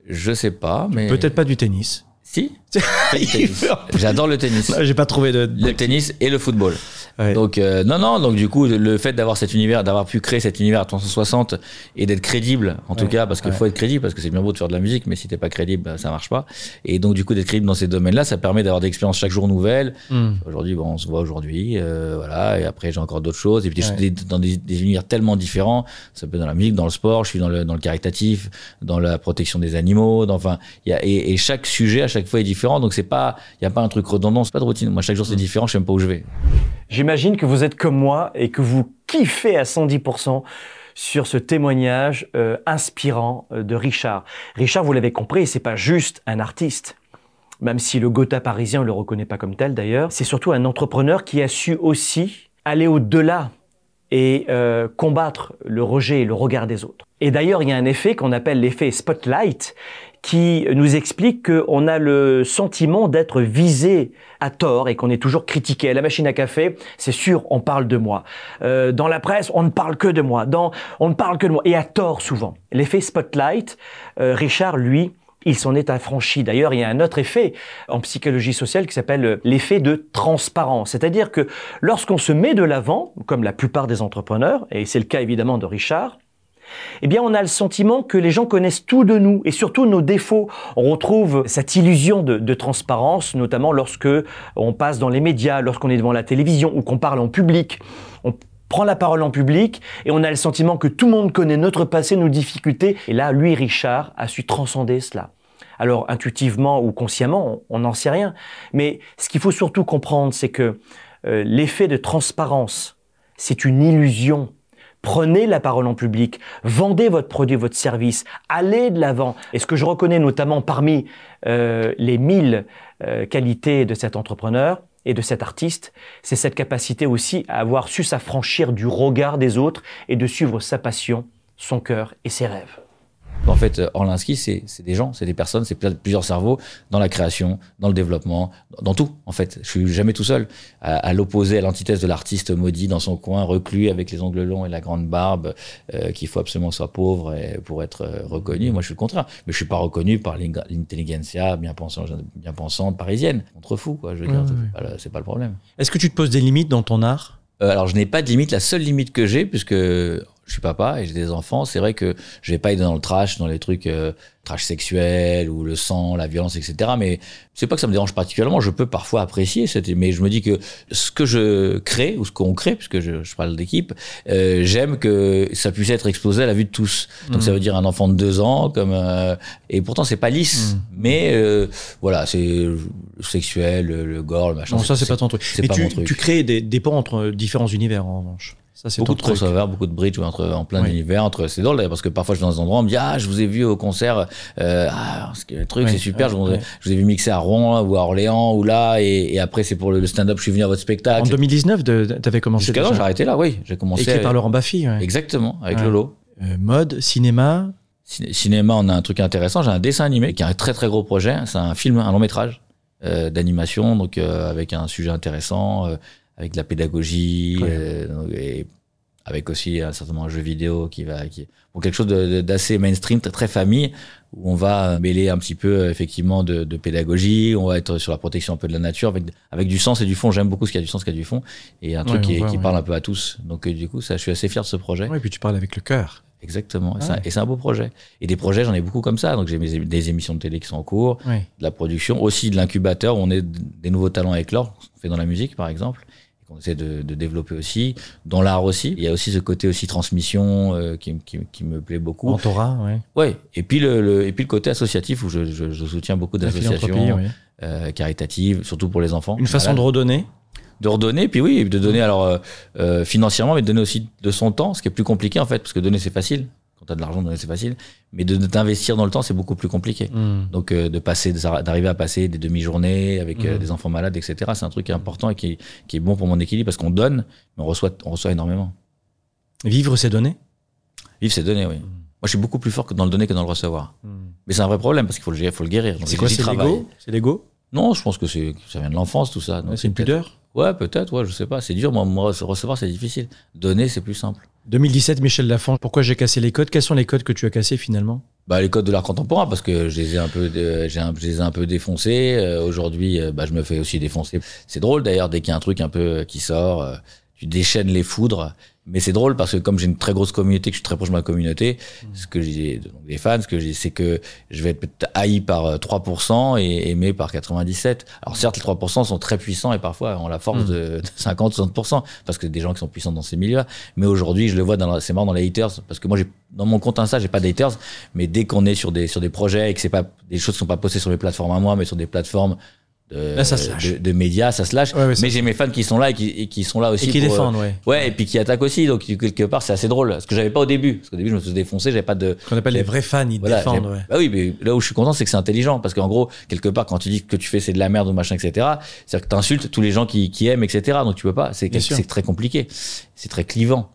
Speaker 1: Je sais pas, mais
Speaker 2: Peut-être pas du tennis.
Speaker 1: si. J'adore le tennis.
Speaker 2: J'ai pas trouvé de.
Speaker 1: Le tennis et le football.
Speaker 2: Ouais.
Speaker 1: Donc euh, non non donc du coup le fait d'avoir cet univers d'avoir pu créer cet univers à 360 et d'être crédible en tout
Speaker 2: Ouais,
Speaker 1: cas parce qu'il
Speaker 2: ouais.
Speaker 1: faut être crédible parce que c'est bien beau de faire de la musique mais si t'es pas crédible bah, ça marche pas et donc du coup d'être crédible dans ces domaines-là ça permet d'avoir des expériences chaque jour nouvelles
Speaker 2: Hmm.
Speaker 1: aujourd'hui bon on se voit aujourd'hui euh, voilà et après j'ai encore d'autres choses et puis des- dans des, des univers tellement différents ça peut être dans la musique dans le sport je suis dans le dans le caritatif dans la protection des animaux dans, enfin y a et, et chaque sujet à chaque fois est différent donc c'est pas il y a pas un truc redondant c'est pas de routine moi chaque jour c'est différent je sais même pas où je vais
Speaker 6: J'imagine que vous êtes comme moi et que vous kiffez à 110% sur ce témoignage euh, inspirant euh, de Richard. Richard, vous l'avez compris, c'est pas juste un artiste. Même si le Gotha parisien ne le reconnaît pas comme tel d'ailleurs, c'est surtout un entrepreneur qui a su aussi aller au-delà et euh, combattre le rejet et le regard des autres. Et d'ailleurs, il y a un effet qu'on appelle l'effet spotlight qui nous explique qu'on a le sentiment d'être visé à tort et qu'on est toujours critiqué. La machine à café, c'est sûr, on parle de moi. Euh, dans la presse, on ne parle que de moi. Dans, on ne parle que de moi. Et à tort souvent. L'effet spotlight, euh, Richard, lui, il s'en est affranchi. D'ailleurs, il y a un autre effet en psychologie sociale qui s'appelle euh, l'effet de transparence. C'est-à-dire que lorsqu'on se met de l'avant, comme la plupart des entrepreneurs, et c'est le cas évidemment de Richard, eh bien, on a le sentiment que les gens connaissent tout de nous et surtout nos défauts. On retrouve cette illusion de, transparence, notamment lorsque on passe dans les médias, lorsqu'on est devant la télévision ou qu'on parle en public. On prend la parole en public et on a le sentiment que tout le monde connaît notre passé, nos difficultés. Et là, lui, Richard, a su transcender cela. Alors, intuitivement ou consciemment, on n'en sait rien. Mais ce qu'il faut surtout comprendre, c'est que euh, l'effet de transparence, c'est une illusion Prenez la parole en public, vendez votre produit, votre service, allez de l'avant. Et ce que je reconnais notamment parmi euh, les mille euh, qualités de cet entrepreneur et de cet artiste, c'est cette capacité aussi à avoir su s'affranchir du regard des autres et de suivre sa passion, son cœur et ses rêves.
Speaker 1: En fait, euh, Orlinski, c'est des gens, c'est des personnes, c'est plusieurs cerveaux dans la création, dans le développement, dans tout. En fait, je suis jamais tout seul. À, à l'opposé, à l'antithèse de l'artiste maudit dans son coin, reclus avec les ongles longs et la grande barbe, euh, qu'il faut absolument soit pauvre et- pour être euh, reconnu. Moi, je suis le contraire. Mais je suis pas reconnu par l'intelligentsia bien pensante, bien pensante parisienne. Contre fou, quoi. Je veux dire,
Speaker 2: ouais,
Speaker 1: c'est pas le- c'est pas le problème.
Speaker 2: Est-ce que tu te poses des limites dans ton art?
Speaker 1: Euh, alors, je n'ai pas de limite. La seule limite que j'ai, puisque je suis papa et j'ai des enfants, c'est vrai que je vais pas être dans le trash, dans les trucs euh, trash sexuel ou le sang, la violence, etc. Mais c'est pas que ça me dérange particulièrement. Je peux parfois apprécier cette, mais je me dis que ce que je crée ou ce qu'on crée, puisque je, je parle d'équipe, euh, j'aime que ça puisse être exposé à la vue de tous. Donc ça veut dire un enfant de deux ans, comme euh, et pourtant c'est pas lisse, mais euh, voilà, c'est le sexuel, le, le gore, le machin.
Speaker 2: Non, ça c'est pas ton truc.
Speaker 1: c'est
Speaker 2: Mais
Speaker 1: pas
Speaker 2: tu,
Speaker 1: mon truc.
Speaker 2: tu crées des, des ponts entre différents univers en revanche. Ça c'est
Speaker 1: beaucoup de crossover, beaucoup de bridge entre, en plein
Speaker 2: Oui.
Speaker 1: univers. Entre, c'est drôle d'ailleurs parce que parfois je suis dans un endroit, on me dit ah je vous ai vu au concert, euh, ah le truc
Speaker 2: Oui,
Speaker 1: c'est super,
Speaker 2: oui,
Speaker 1: je, vous ai,
Speaker 2: oui.
Speaker 1: je vous ai vu mixer à Rouen là, ou à Orléans ou là et, et après c'est pour le, stand-up, je suis venu à votre
Speaker 2: En
Speaker 1: spectacle.
Speaker 2: 2019, de- t'avais commencé
Speaker 1: Jusqu'à là j'ai arrêté là, oui, j'ai commencé.
Speaker 2: Écrit
Speaker 1: avec-
Speaker 2: par Laurent Baffy. ouais.
Speaker 1: Exactement, avec
Speaker 2: Ouais.
Speaker 1: Lolo.
Speaker 2: Euh, mode, cinéma.
Speaker 1: Ciné- Cinéma, on a un truc intéressant. J'ai un dessin animé qui est un très très gros projet. C'est un film, un long métrage euh, d'animation, donc euh, avec un sujet intéressant, euh, avec de la pédagogie,
Speaker 2: Ouais.
Speaker 1: euh, et avec aussi un certainement un jeu vidéo qui va, qui bon quelque chose d'assez mainstream, très, très famille, où on va mêler un petit peu effectivement de, de pédagogie. On va être sur la protection un peu de la nature, avec avec du sens et du fond. J'aime beaucoup ce qui a du sens, ce qui a du fond, et un truc qui,
Speaker 2: on
Speaker 1: est-
Speaker 2: voit,
Speaker 1: qui
Speaker 2: ouais.
Speaker 1: parle un peu à tous. Donc euh, du coup, ça, je suis assez fier de ce projet.
Speaker 2: Ouais, et puis tu parles avec le cœur.
Speaker 1: Exactement. Et
Speaker 2: Ah
Speaker 1: c'est un-
Speaker 2: ouais.
Speaker 1: Et c'est un beau projet. Et des projets, j'en ai beaucoup comme ça. Donc j'ai des émissions de télé qui sont en cours, de la production, aussi de l'incubateur où on est des nouveaux talents avec l'or, qu'on fait dans la musique par exemple, qu'on essaie de, de développer aussi, dans l'art aussi. Il y a aussi ce côté aussi transmission euh, qui, qui, qui me plaît beaucoup.
Speaker 2: Mentorat, ouais.
Speaker 1: Ouais. Et puis le, le- et puis le côté associatif où je, je, je soutiens beaucoup d'associations euh, caritatives, surtout pour les enfants.
Speaker 2: Une façon de redonner.
Speaker 1: de redonner, puis oui, de donner alors euh, euh, financièrement, mais de donner aussi de son temps, ce qui est plus compliqué en fait, parce que donner c'est facile. Quand tu as de l'argent, c'est facile, mais de, de t'investir dans le temps, c'est beaucoup plus compliqué.
Speaker 2: Hmm.
Speaker 1: Donc euh, de passer, d'arriver à passer des demi-journées avec euh,
Speaker 2: Mhm.
Speaker 1: des enfants malades, etc. C'est un truc important et qui, est- qui est bon pour mon équilibre parce qu'on donne, mais on reçoit, on reçoit énormément.
Speaker 2: Vivre, c'est donner?
Speaker 1: Vivre, c'est donner, oui. Moi, je suis beaucoup plus fort que dans le donner que dans le recevoir. Mais c'est un vrai problème parce qu'il faut le, faut le guérir.
Speaker 2: C'est quoi, c'est l'ego? C'est l'ego?
Speaker 1: Non, je pense que ça vient de l'enfance, tout ça.
Speaker 2: C'est une pudeur?
Speaker 1: Ouais, peut-être, ouais, je sais pas. C'est dur, moi, moi, recevoir, c'est difficile. Donner, c'est plus simple.
Speaker 2: 2017, Michel Lafon. Pourquoi j'ai cassé les codes? Quels sont les codes que tu as cassés finalement?
Speaker 1: Bah, les codes de l'art contemporain, parce que je les ai un peu, un- ai un peu défoncés. Euh, Aujourd'hui, euh, bah, je me fais aussi défoncer. C'est drôle d'ailleurs, dès qu'il y a un truc un peu euh, qui sort, euh, tu déchaînes les foudres. Mais c'est drôle parce que comme j'ai une très grosse communauté, que je suis très proche de ma communauté, ce que j'ai, donc des fans, ce que j'ai, c'est que je vais être haï par euh, 3% et aimé par 97. Alors certes, les 3% sont très puissants et parfois ont la force de 50-60% parce que des gens qui sont puissants dans ces milieux Mais aujourd'hui, je le vois dans c'est marrant dans les haters parce que moi, j'ai, dans mon compte Insta, j'ai pas d'haters. Mais dès qu'on est sur des, sur des projets et que c'est pas des choses qui sont pas postées sur mes plateformes à moi, mais sur des plateformes de,
Speaker 2: Là, ça se lâche.
Speaker 1: de, de médias, ça se lâche.
Speaker 2: Ouais,
Speaker 1: mais j'ai mes fans qui sont là et qui, et qui sont là aussi
Speaker 2: Et qui
Speaker 1: pour, euh,
Speaker 2: défendent, ouais.
Speaker 1: Ouais, et puis qui attaquent aussi. Donc, quelque part, c'est assez drôle. Ce que j'avais pas au début. Parce qu'au début, je me faisais défoncer, j'avais pas de.
Speaker 2: Ce qu'on appelle les vrais fans, ils
Speaker 1: Voilà,
Speaker 2: défendent, ouais.
Speaker 1: Bah oui, mais là où je suis content, c'est que c'est intelligent. Parce qu'en gros, quelque part, quand tu dis que tu fais c'est de la merde ou machin, etc., c'est-à-dire que tu insultes tous les gens qui, qui aiment, etc. Donc tu peux pas. C'est très compliqué. C'est très clivant.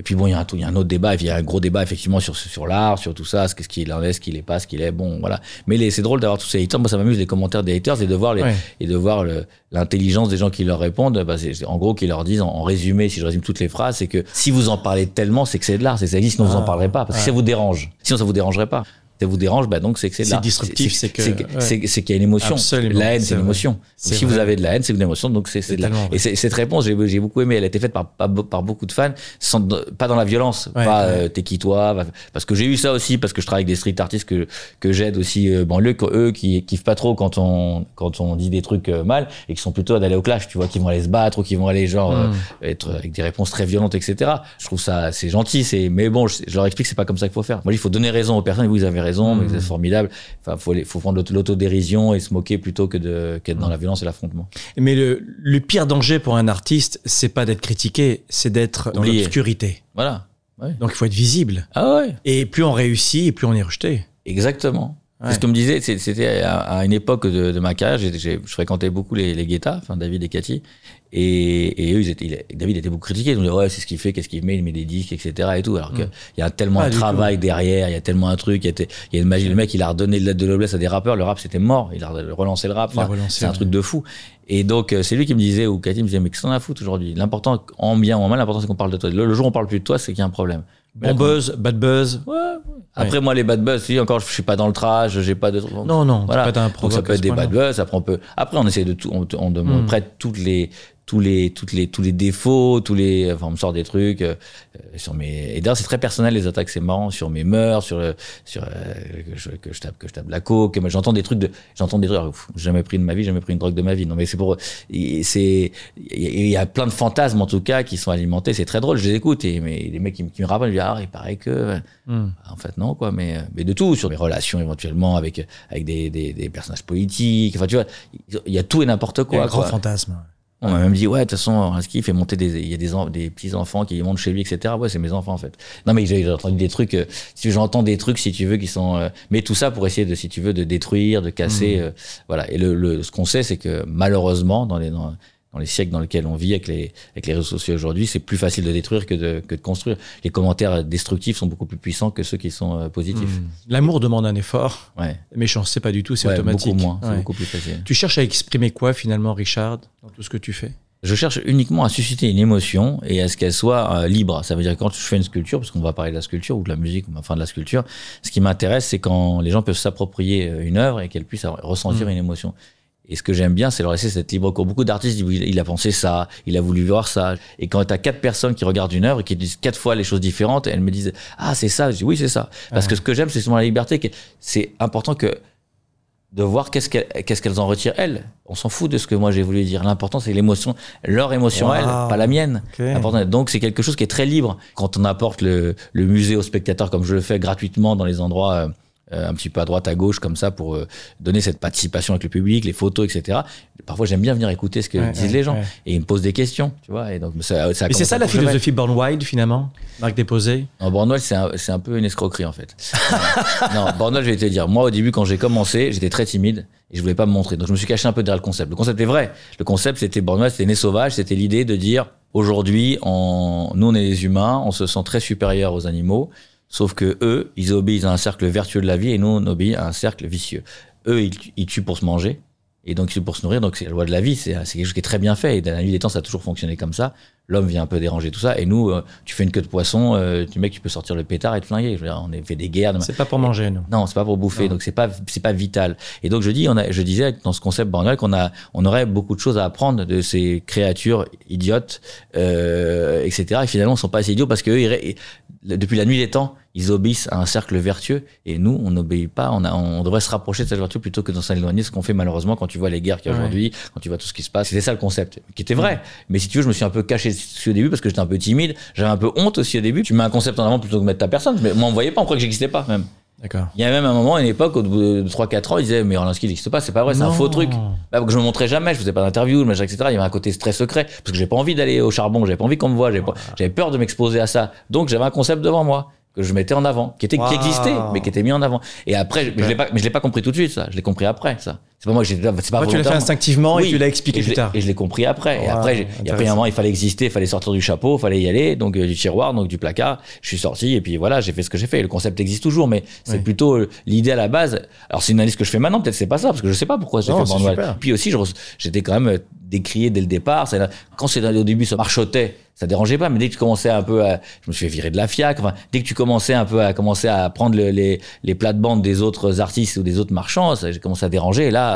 Speaker 1: Et puis bon, il y a un, tout- il y a un autre débat, il y a un gros débat effectivement sur, sur l'art, sur tout ça, ce qu'il en est, ce qu'il est pas, ce qu'il est, bon, voilà. Mais c'est drôle d'avoir tous ces haters. Moi, ça m'amuse les commentaires des haters et de voir les,
Speaker 2: Ouais.
Speaker 1: et de voir l'intelligence des gens qui leur répondent. Bah, en gros, qui leur disent, en, en résumé, si je résume toutes les phrases, c'est que si vous en parlez tellement, c'est que c'est de l'art, c'est que ça existe, sinon vous en
Speaker 2: Ah,
Speaker 1: parlerez pas, parce que ça vous dérange. Sinon, ça vous dérangerait pas. Ça vous dérange, bah donc c'est que c'est de
Speaker 2: C'est
Speaker 1: l'art.
Speaker 2: disruptif, c'est que-
Speaker 1: c'est
Speaker 2: ouais.
Speaker 1: qu'il y a une émotion.
Speaker 2: Absolument,
Speaker 1: La haine,
Speaker 2: c'est
Speaker 1: une émotion. Donc, si
Speaker 2: vrai.
Speaker 1: vous avez de la haine, c'est une émotion, donc c'est de la-. Et cette réponse, j'ai j'ai beaucoup aimé. Elle a été faite par, par, par beaucoup de fans, sans, pas dans la violence,
Speaker 2: Ouais,
Speaker 1: pas
Speaker 2: ouais.
Speaker 1: euh, t'es qui toi, parce que j'ai eu ça aussi, parce que je travaille avec des street artistes que que j'aide aussi euh, banlieue, que eux qui kiffent pas trop quand on quand on dit des trucs euh, mal et qui sont plutôt d'aller au clash, tu vois, qui vont aller se battre ou qui vont aller genre euh,
Speaker 2: Mm.
Speaker 1: être avec des réponses très violentes, etc. Je trouve ça c'est gentil, c'est mais bon, je, je leur explique que c'est pas comme ça qu'il faut faire. Moi, il faut donner raison aux personnes. Vous avez raison, mais
Speaker 2: Mm.
Speaker 1: vous êtes formidable. Enfin, faut les- faut prendre l'auto- l'autodérision et se moquer plutôt que de qu'être dans la violence et l'affrontement.
Speaker 2: Mais le, le pire danger pour un artiste, c'est pas d'être critiqué, c'est d'être dans l'obscurité.
Speaker 1: Voilà. Ouais.
Speaker 2: Donc il faut être visible.
Speaker 1: Ah ouais.
Speaker 2: Et plus on réussit, et plus on est rejeté.
Speaker 1: Exactement.
Speaker 2: Ouais.
Speaker 1: C'est ce que me disait, c'était à, une époque de, de ma carrière, je fréquentais beaucoup les, les guettas, enfin David et Cathy, et, et eux, ils étaient, il- David était beaucoup critiqué, ils nous disaient ouais c'est ce qu'il fait, qu'est-ce qu'il met, il met des disques, etc. et tout, alors que il y a tellement de travail derrière, il y a tellement un truc, il y a, il y a une magie, le mec il a redonné de l'aide de noblesse à des rappeurs, le rap c'était mort, il a relancé le rap, Enfin, c'est un truc de fou. Et donc euh, c'est lui qui me disait, ou Cathy me disait mais qu'est-ce qu'on a à foutre aujourd'hui? L'important, en bien ou en mal, l'important c'est qu'on parle de toi. Le, le jour où on parle plus de toi, c'est qu'il y a un problème.
Speaker 2: Bon buzz, bad buzz.
Speaker 1: Ouais, ouais. Après, moi, les bad buzz, si encore, je suis pas dans le trash, j'ai pas de.
Speaker 2: Non, non,
Speaker 1: voilà.
Speaker 2: pas d'un
Speaker 1: Donc, ça peut être des bad buzz. Après, on peut. Après, on essaie de tout. On, on, on
Speaker 2: Hmm.
Speaker 1: prête toutes les, tous les, toutes les, tous les défauts, tous les. Enfin, on me sort des trucs euh, sur mes. Et d'ailleurs, c'est très personnel les attaques. C'est marrant sur mes mœurs, sur le, sur euh, que, je, que je tape, que je tape la coke. J'entends des trucs de. J'entends des trucs. j'ai jamais pris de ma vie, jamais pris une drogue de ma vie. Non, mais c'est pour. C'est. Il y a- plein de fantasmes en tout cas qui sont alimentés. C'est très drôle. Je les écoute et mais les mecs qui, me- qui me rappellent, ils me disent ah, il paraît que.
Speaker 2: Hmm.
Speaker 1: En fait, non, quoi, mais, mais de tout, sur mes relations éventuellement avec, avec des, des, des personnages politiques. Enfin, tu vois, il y a tout et n'importe
Speaker 2: Il y a
Speaker 1: quoi.
Speaker 2: un grand
Speaker 1: quoi.
Speaker 2: fantasme.
Speaker 1: On m'a même dit, ouais, de toute façon, Husky, il fait monter des, il y a des, des petits enfants qui montent chez lui, etc. Ouais, c'est mes enfants, en fait. Non, mais j'ai j'ai entendu des trucs, euh, si j'entends des trucs, si tu veux, qui sont, euh, mais tout ça pour essayer de, si tu veux, de détruire, de casser,
Speaker 2: Mmh.
Speaker 1: euh, voilà. Et le, le, ce qu'on sait, c'est que malheureusement, dans les, dans, dans les siècles dans lesquels on vit avec les, avec les réseaux sociaux aujourd'hui, c'est plus facile de détruire que de, que de construire. Les commentaires destructifs sont beaucoup plus puissants que ceux qui sont euh, positifs.
Speaker 2: Hmm. L'amour demande un effort.
Speaker 1: Ouais.
Speaker 2: Méchanceté, pas du tout, c'est
Speaker 1: Ouais,
Speaker 2: automatique.
Speaker 1: Beaucoup moins, c'est beaucoup plus facile.
Speaker 2: Tu cherches à exprimer quoi finalement, Richard, dans tout ce que tu fais?
Speaker 1: Je cherche uniquement à susciter une émotion et à ce qu'elle soit euh, libre. Ça veut dire quand je fais une sculpture, parce qu'on va parler de la sculpture ou de la musique, ou enfin de la sculpture, ce qui m'intéresse, c'est quand les gens peuvent s'approprier euh, une œuvre et qu'elle puisse ressentir
Speaker 2: Mm.
Speaker 1: une émotion. Et ce que j'aime bien, c'est leur laisser cette libre cours. Beaucoup d'artistes, disent, il a pensé ça, il a voulu voir ça. Et quand tu as quatre personnes qui regardent une œuvre et qui disent quatre fois les choses différentes, elles me disent Ah, c'est ça. Je dis Oui, c'est ça. Parce que ce que j'aime, c'est souvent la liberté. C'est important que de voir qu'est-ce qu'elles en retirent elles. On s'en fout de ce que moi j'ai voulu dire. L'important c'est l'émotion, leur émotion
Speaker 2: Wow.
Speaker 1: elles, pas la mienne.
Speaker 2: Ok.
Speaker 1: L'important- Donc c'est quelque chose qui est très libre. Quand on apporte le, le musée aux spectateurs comme je le fais gratuitement dans les endroits euh, un petit peu à droite à gauche comme ça pour euh, donner cette participation avec le public, les photos, etc. Parfois j'aime bien venir écouter ce que
Speaker 2: Ouais,
Speaker 1: disent
Speaker 2: ouais,
Speaker 1: les gens
Speaker 2: ouais.
Speaker 1: et ils me posent des questions, tu vois. Et donc ça, ça a
Speaker 2: Et c'est ça la philosophie Born Wild finalement Marc Déposé
Speaker 1: Non, Bornwell, c'est un, c'est un peu une escroquerie, en fait. non, Bornwell, je vais te dire, moi, au début, quand j'ai commencé, j'étais très timide et je voulais pas me montrer. Donc, je me suis caché un peu derrière le concept. Le concept est vrai. Le concept, c'était Bornwell, c'était né sauvage, c'était l'idée de dire, aujourd'hui, on, nous, on est les humains, on se sent très supérieur aux animaux, sauf que eux, ils obéissent à un cercle vertueux de la vie et nous, on obéit à un cercle vicieux. Eux, ils, ils tuent pour se manger. Et donc, c'est pour se nourrir. Donc, c'est la loi de la vie. C'est c'est quelque chose qui est très bien fait. Et dans la nuit des temps, ça a toujours fonctionné comme ça. L'homme vient un peu déranger tout ça. Et nous, euh, tu fais une queue de poisson, euh, tu mec, tu peux sortir le pétard et te flinguer. Je veux dire, on a fait des guerres. de-
Speaker 2: C'est pas pour manger, nous.
Speaker 1: non, c'est pas pour bouffer,
Speaker 2: Non.
Speaker 1: donc c'est pas c'est pas vital. Et donc je dis, on a, je disais dans ce concept Bornwell qu'on a, on aurait beaucoup de choses à apprendre de ces créatures idiotes, euh, etc. Et finalement, ils sont pas assez idiots parce que eux, ils ré- depuis la nuit des temps, ils obéissent à un cercle vertueux et nous, on n'obéit pas. On, a, on devrait se rapprocher de cette vertu plutôt que de s'en éloigner. Ce qu'on fait malheureusement quand tu vois les guerres qu'il y a
Speaker 2: Ouais.
Speaker 1: aujourd'hui, quand tu vois tout ce qui se passe. C'était ça le concept, qui était vrai. Mais si tu veux, je me suis un peu caché dessus au début parce que j'étais un peu timide. J'avais un peu honte aussi au début. Tu mets un concept en avant plutôt que de mettre ta personne. Mais moi, on me voyait pas, on croyait que j'existais pas même.
Speaker 2: D'accord.
Speaker 1: Il y a même un moment, une époque, au bout de 3-4 ans, ils disaient, mais Orlinski n'existe pas, c'est pas vrai, c'est un faux truc. Bah, que je me montrais jamais, je faisais pas d'interview, machin, etc. Il y avait un côté très secret, parce que j'ai pas envie d'aller au charbon, j'avais pas envie qu'on me voit, j'avais pas- j'avais peur de m'exposer à ça. Donc j'avais un concept devant moi que je mettais en avant, qui était,
Speaker 2: Wow.
Speaker 1: qui existait, mais qui était mis en avant. Et après, je- mais je l'ai pas, mais je l'ai pas compris tout de suite, ça. Je l'ai compris après, ça. C'est pas moi que j'ai, c'est pas
Speaker 2: Toi, tu l'as fait instinctivement et tu l'as expliqué plus tard.
Speaker 1: Et je l'ai compris après. et après, j'ai- et après, il y a un moment, il fallait exister, il fallait sortir du chapeau, il fallait y aller, donc euh, du tiroir, donc du placard. Je suis sorti et puis voilà, j'ai fait ce que j'ai fait. Le concept existe toujours, mais c'est
Speaker 2: Oui.
Speaker 1: plutôt euh, l'idée à la base. Alors c'est une analyse que je fais maintenant, peut-être c'est pas ça, parce que je sais pas pourquoi j'ai fait
Speaker 2: super.
Speaker 1: Puis aussi, j'étais quand même euh, décrié dès le départ. Quand c'est au début, ça marchotait. Ça dérangeait pas, mais dès que tu commençais un peu à, je me suis fait virer de la FIAC. Enfin, dès que tu commençais un peu à commencer à prendre le- les, les plates-bandes des autres artistes ou des autres marchands, ça- j'ai commencé à déranger. Et là,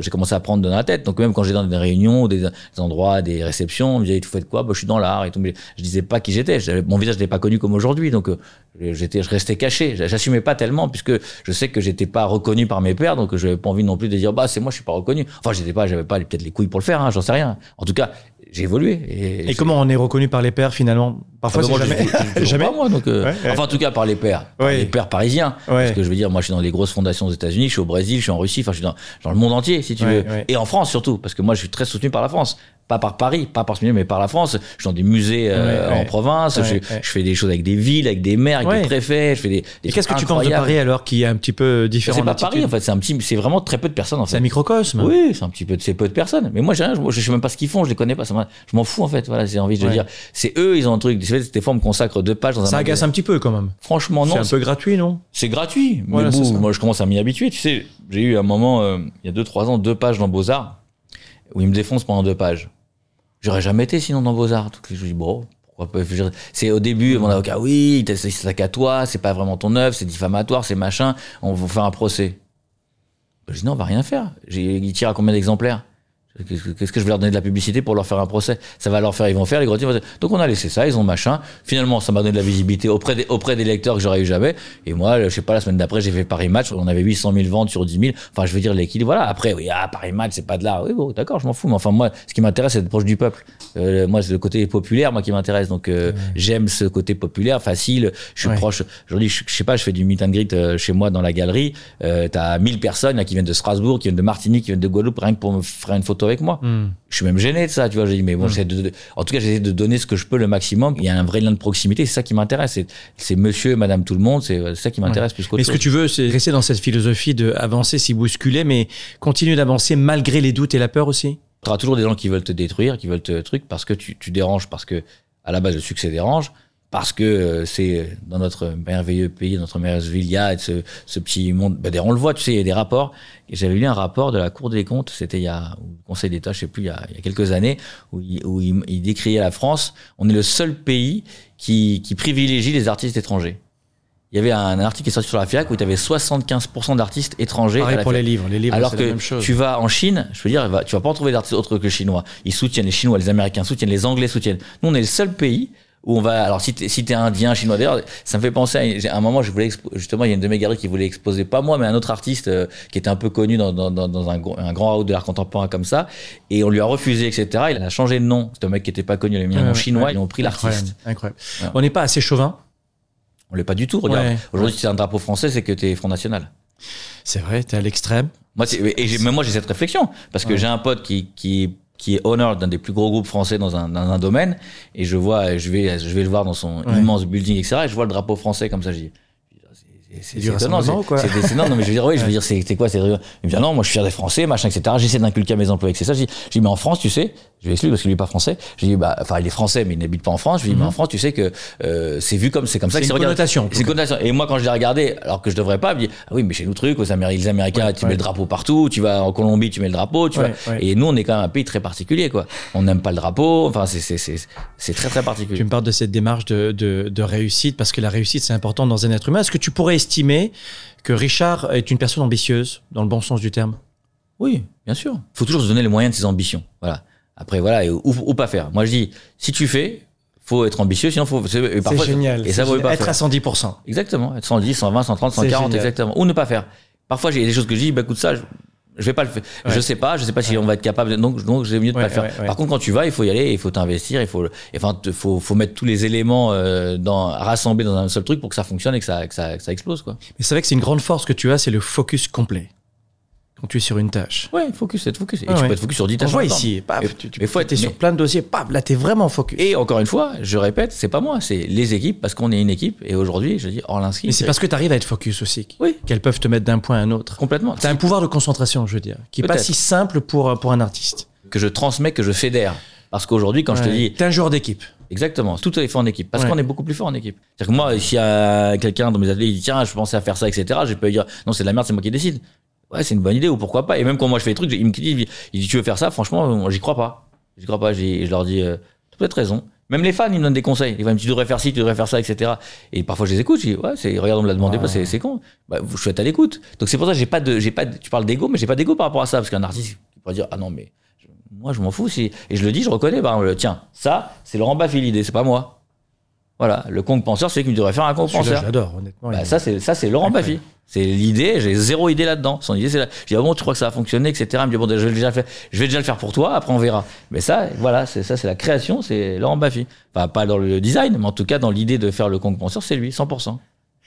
Speaker 1: j'ai commencé à prendre dans la tête. Donc même quand j'étais dans des réunions, des, endroits, des réceptions, on me disait, tu fais de quoi? Bah, je suis dans l'art et tout. Mais je disais pas qui j'étais. Mon visage n'était pas connu comme aujourd'hui. Donc, euh, j'étais, je restais caché. J'assumais pas tellement puisque je sais que j'étais pas reconnu par mes pairs. Donc, je n'avais pas envie non plus de dire, bah, c'est moi, je suis pas reconnu. Enfin, j'étais pas, j'avais pas peut-être les couilles pour le faire, hein, j'en sais rien. En tout cas, j'ai évolué. Et,
Speaker 2: Et comment on est reconnu par les pairs finalement? Parfois,
Speaker 1: Ah moi,
Speaker 2: jamais.
Speaker 1: je- je-
Speaker 2: jamais.
Speaker 1: pas moi, donc, euh,
Speaker 2: Ouais, ouais.
Speaker 1: Enfin, en tout cas, par les pères. Par
Speaker 2: Ouais.
Speaker 1: Les pères parisiens. Parce que je veux dire, moi, je suis dans les grosses fondations aux États-Unis, je suis au Brésil, je suis en Russie, enfin, je suis dans, dans le monde entier, si tu veux. Et en France, surtout. Parce que moi, je suis très soutenu par la France. Pas par Paris, pas par ce milieu, mais par la France. Je suis dans des musées euh,
Speaker 2: Ouais, ouais.
Speaker 1: en province.
Speaker 2: Ouais,
Speaker 1: je, fais des choses avec des villes, avec des maires, avec des préfets. Je fais des, des
Speaker 2: qu'est-ce que tu penses de. Paris alors, qui est un petit peu différent
Speaker 1: C'est pas Paris, en fait. C'est un petit, c'est vraiment très peu de personnes, en
Speaker 2: C'est
Speaker 1: fait.
Speaker 2: un microcosme.
Speaker 1: Oui, c'est un petit peu, c'est peu de personnes. Mais moi, j'ai rien, je, je sais même pas ce qu'ils font, je les connais pas. Ça je m'en fous en fait. Voilà, j'ai envie de dire. C'est eux, ils ont un truc. Des fois, on me consacre deux pages dans un.
Speaker 2: Ça agace un petit peu quand même.
Speaker 1: Franchement,
Speaker 2: C'est
Speaker 1: non.
Speaker 2: un peu gratuit, non?
Speaker 1: C'est gratuit. Mais
Speaker 2: Voilà,
Speaker 1: bon,
Speaker 2: c'est
Speaker 1: moi, je commence à m'y habituer. Tu sais, j'ai eu un moment, euh, il y a deux, trois ans, deux pages dans Beaux-Arts, où ils me défoncent pendant deux pages. J'aurais jamais été sinon dans Beaux-Arts. Donc, je dis, bon, pourquoi pas. C'est au début, mon avocat, oui, il s'attaque à toi, c'est pas vraiment ton œuvre, c'est diffamatoire, c'est machin, on va faire un procès. Je dis, non, on va rien faire. Il tire à combien d'exemplaires? Qu'est-ce que- je vais leur donner de la publicité pour leur faire un procès? Ça va leur faire, ils vont faire les gros titres. Donc on a laissé ça, ils ont machin. Finalement, ça m'a donné de la visibilité auprès des, auprès des lecteurs que j'aurais eu jamais. Et moi, je sais pas, la semaine d'après, j'ai fait Paris Match, on avait 800 000 ventes sur 10 000. Enfin, je veux dire, l'équilibre, voilà. Après, oui, ah, Paris Match, c'est pas de l'art. Oui, bon, d'accord, je m'en fous. Mais enfin, moi, ce qui m'intéresse, c'est d'être proche du peuple. Euh, moi, c'est le côté populaire, moi, qui m'intéresse. Donc, euh, j'aime ce côté populaire, facile. Je suis
Speaker 2: Ouais.
Speaker 1: proche. Aujourd'hui, je, je sais pas, je fais du meet and greet euh, chez moi dans la galerie. Euh, T'as 1000 personnes là, qui viennent de Strasbourg, qui viennent de Martinique, qui viennent de Guadeloupe, rien que pour me faire une photo avec moi.
Speaker 2: Hmm.
Speaker 1: Je suis même gêné de ça, tu vois. J'ai dit, mais bon, de, de- en tout cas, j'essaie de donner ce que je peux le maximum. Il y a un vrai lien de proximité, c'est ça qui m'intéresse. C'est- monsieur, madame, tout le monde, c'est ça qui m'intéresse plus qu'autre
Speaker 2: Mais ce que tu veux, c'est rester dans cette philosophie de avancer si bousculer, mais continuer d'avancer malgré les doutes et la peur aussi?
Speaker 1: Tu auras toujours des gens qui veulent te détruire, qui veulent te truc parce que tu, tu déranges, parce que à la base le succès dérange, parce que euh, c'est dans notre merveilleux pays, notre merveilleuse ville, il y a ce, ce petit monde. Ben, d'ailleurs, on le voit, tu sais, il y a des rapports. Et j'avais lu un rapport de la Cour des comptes, c'était il y a le Conseil d'État, je sais plus, il y a, il y a quelques années, où il, où il, il décriait la France. On est le seul pays qui, qui privilégie les artistes étrangers. Il y avait un article qui est sorti sur la FIAC où tu avais 75% d'artistes étrangers. à
Speaker 2: Pareil
Speaker 1: la
Speaker 2: pour
Speaker 1: FIAC.
Speaker 2: les livres. Les livres,
Speaker 1: Alors que
Speaker 2: la même chose.
Speaker 1: tu vas en Chine, je veux dire, tu vas pas en trouver d'artistes autres que chinois. Ils soutiennent les Chinois, les Américains soutiennent, les Anglais soutiennent. Nous, on est le seul pays où on va. Alors, si t'es si t'es indien, chinois, d'ailleurs, ça me fait penser à, à un moment, je voulais justement, il y a une de mes galeries qui voulait exposer pas moi, mais un autre artiste euh, qui était un peu connu dans, dans, dans, dans un, un grand out de l'art contemporain comme ça, et on lui a refusé, etc. Il a changé de nom. C'était un mec qui était pas connu, il a mis un nom chinois,
Speaker 2: ouais.
Speaker 1: ils ont pris l'artiste.
Speaker 2: Incroyable.
Speaker 1: Ouais.
Speaker 2: On n'est pas assez chauvin?
Speaker 1: On l'est pas du tout. Regarde,
Speaker 2: Ouais.
Speaker 1: aujourd'hui, si c'est un drapeau français, c'est que t'es Front National.
Speaker 2: C'est vrai, t'es à l'extrême.
Speaker 1: Moi, c'est- et j'ai- même moi, j'ai cette réflexion parce que j'ai un pote qui qui qui est owner d'un des plus gros groupes français dans un dans un domaine et je vois, je vais je vais le voir dans son
Speaker 2: Ouais.
Speaker 1: immense building etc. Et je vois le drapeau français comme ça, je dis. C'est
Speaker 2: du
Speaker 1: c'est étonnant,
Speaker 2: rassemblement,
Speaker 1: c'est-
Speaker 2: quoi.
Speaker 1: c'est c'est- non, non, mais je veux dire, oui, je veux dire, c'est c'est quoi, c'est Il me dit, non, moi, je suis fier des Français, machin, etc. J'essaie d'inculquer à mes employés que c'est ça. Je dis, mais en France, tu sais, je vais expliquer parce qu'il est pas français. Je dis, bah, enfin, il est français, mais il n'habite pas en France. Je lui dis, mais en France, tu sais que euh, c'est vu comme, c'est comme ça
Speaker 2: Mhm. C'est
Speaker 1: que
Speaker 2: une
Speaker 1: regardé. C'est une connotation. Et moi, quand je l'ai regardé, alors que je devrais pas, je me dis, ah oui, mais chez nous, truc, aux Améri- les Américains,
Speaker 2: Ouais,
Speaker 1: tu
Speaker 2: ouais.
Speaker 1: mets le drapeau partout, tu vas en Colombie, tu mets le drapeau, tu
Speaker 2: Ouais,
Speaker 1: vois. Et nous, on est quand même un pays très particulier, quoi. On n'aime pas le drapeau. Enfin, c'est, c'est, c'est, c'est très, très particulier.
Speaker 2: Tu me parles de cette démarche de, de, de réussite, parce que la réussite, c'est important dans un être humain. Est-ce que tu pourrais estimer que Richard est une personne ambitieuse, dans le bon sens du terme
Speaker 1: Oui, bien sûr. Il faut toujours se donner les moyens de ses ambitions. Voilà. Après, voilà, et, ou, ou pas faire. Moi, je dis, si tu fais, faut être ambitieux, sinon faut. C'est parfois- Et ça vaut pas
Speaker 2: Être
Speaker 1: faire.
Speaker 2: à 110%.
Speaker 1: Exactement. Être 110, 120, 130,
Speaker 2: C'est
Speaker 1: 140,
Speaker 2: génial.
Speaker 1: exactement. Ou ne pas faire. Parfois, j'ai des choses que je dis, bah écoute ça, je, je vais pas le faire.
Speaker 2: Ouais.
Speaker 1: Je sais pas, je sais pas si on va être capable. de- Donc, donc, j'ai mieux de
Speaker 2: Ouais,
Speaker 1: pas le faire.
Speaker 2: ouais, ouais.
Speaker 1: Par contre, quand tu vas, il faut y aller, il faut t'investir, il faut, enfin, faut, faut mettre tous les éléments euh, dans, rassembler dans un seul truc pour que ça fonctionne et que ça, que ça, que ça explose, quoi.
Speaker 2: Mais c'est vrai que c'est une grande force que tu as, c'est le focus complet. Quand tu es sur une tâche.
Speaker 1: Ouais, focus, être focus. Et
Speaker 2: Ah
Speaker 1: tu
Speaker 2: ouais.
Speaker 1: peux être focus sur 10
Speaker 2: On
Speaker 1: tâches. en
Speaker 2: voit ici, paf,
Speaker 1: Et-
Speaker 2: tu, tu
Speaker 1: faut
Speaker 2: es
Speaker 1: être-
Speaker 2: sur
Speaker 1: mais-
Speaker 2: plein de dossiers, paf, là, t'es vraiment focus.
Speaker 1: Et encore une fois, je répète, c'est pas moi, c'est les équipes, parce qu'on est une équipe. Et aujourd'hui, je dis Orlinski.
Speaker 2: Mais c'est parce que tu arrives à être focus aussi.
Speaker 1: Oui.
Speaker 2: Qu'elles peuvent te mettre d'un point à un autre.
Speaker 1: Complètement.
Speaker 2: Tu as un pouvoir de concentration, je veux dire, qui est pas si simple pour, pour un artiste.
Speaker 1: Que je transmets, que je fédère. Parce qu'aujourd'hui, quand je te dis
Speaker 2: T'es un joueur d'équipe.
Speaker 1: Exactement. Tout est fait en équipe. Parce
Speaker 2: Ouais.
Speaker 1: qu'on est beaucoup plus fort en équipe. C'est-à-dire que moi, s'il y a quelqu'un dans mes ateliers qui dit, tiens, je pensais à faire ça, etc., je peux lui dire, non, c'est de la merde, c'est moi qui décide. Ouais, c'est une bonne idée, ou pourquoi pas. Et même quand moi je fais des trucs, il me dit, il dit, tu veux faire ça? Franchement, j'y crois pas. J'y crois pas. Je leur dis, euh, tu as peut-être raison. Même les fans, ils me donnent des conseils. Ils me dire, tu devrais faire ci, tu devrais faire ça, etc. Et parfois, je les écoute. Je dis, ouais, c'est, regarde, on me l'a demandé,
Speaker 2: Ouais.
Speaker 1: pas, c'est, c'est con. Bah, je suis à l'écoute. Donc, c'est pour ça que j'ai pas de, j'ai pas de- tu parles d'ego, mais j'ai pas d'ego par rapport à ça. Parce qu'un artiste, il pourrait dire, ah non, mais, je- moi, je m'en fous si, et je le dis, je reconnais, tiens, ça, c'est Laurent Baffy l'idée, c'est pas moi. Voilà. Le conque penseur, c'est qu'il devrait faire un
Speaker 2: Celui-là,
Speaker 1: penseur.
Speaker 2: je l'adore, honnêtement.
Speaker 1: Bah, ça, c'est, ça, c'est Laurent. Baffy. C'est l'idée, j'ai zéro idée là-dedans. Son idée, c'est là. Je dis, ah bon, tu crois que ça va fonctionner, etc. Il me dit, bon, je vais déjà le faire, je vais déjà le faire pour toi, après on verra. Mais ça, voilà, c'est ça, c'est la création, c'est Laurent Baffy. Enfin, pas dans le design, mais en tout cas, dans l'idée de faire le penseur, c'est lui, 100%.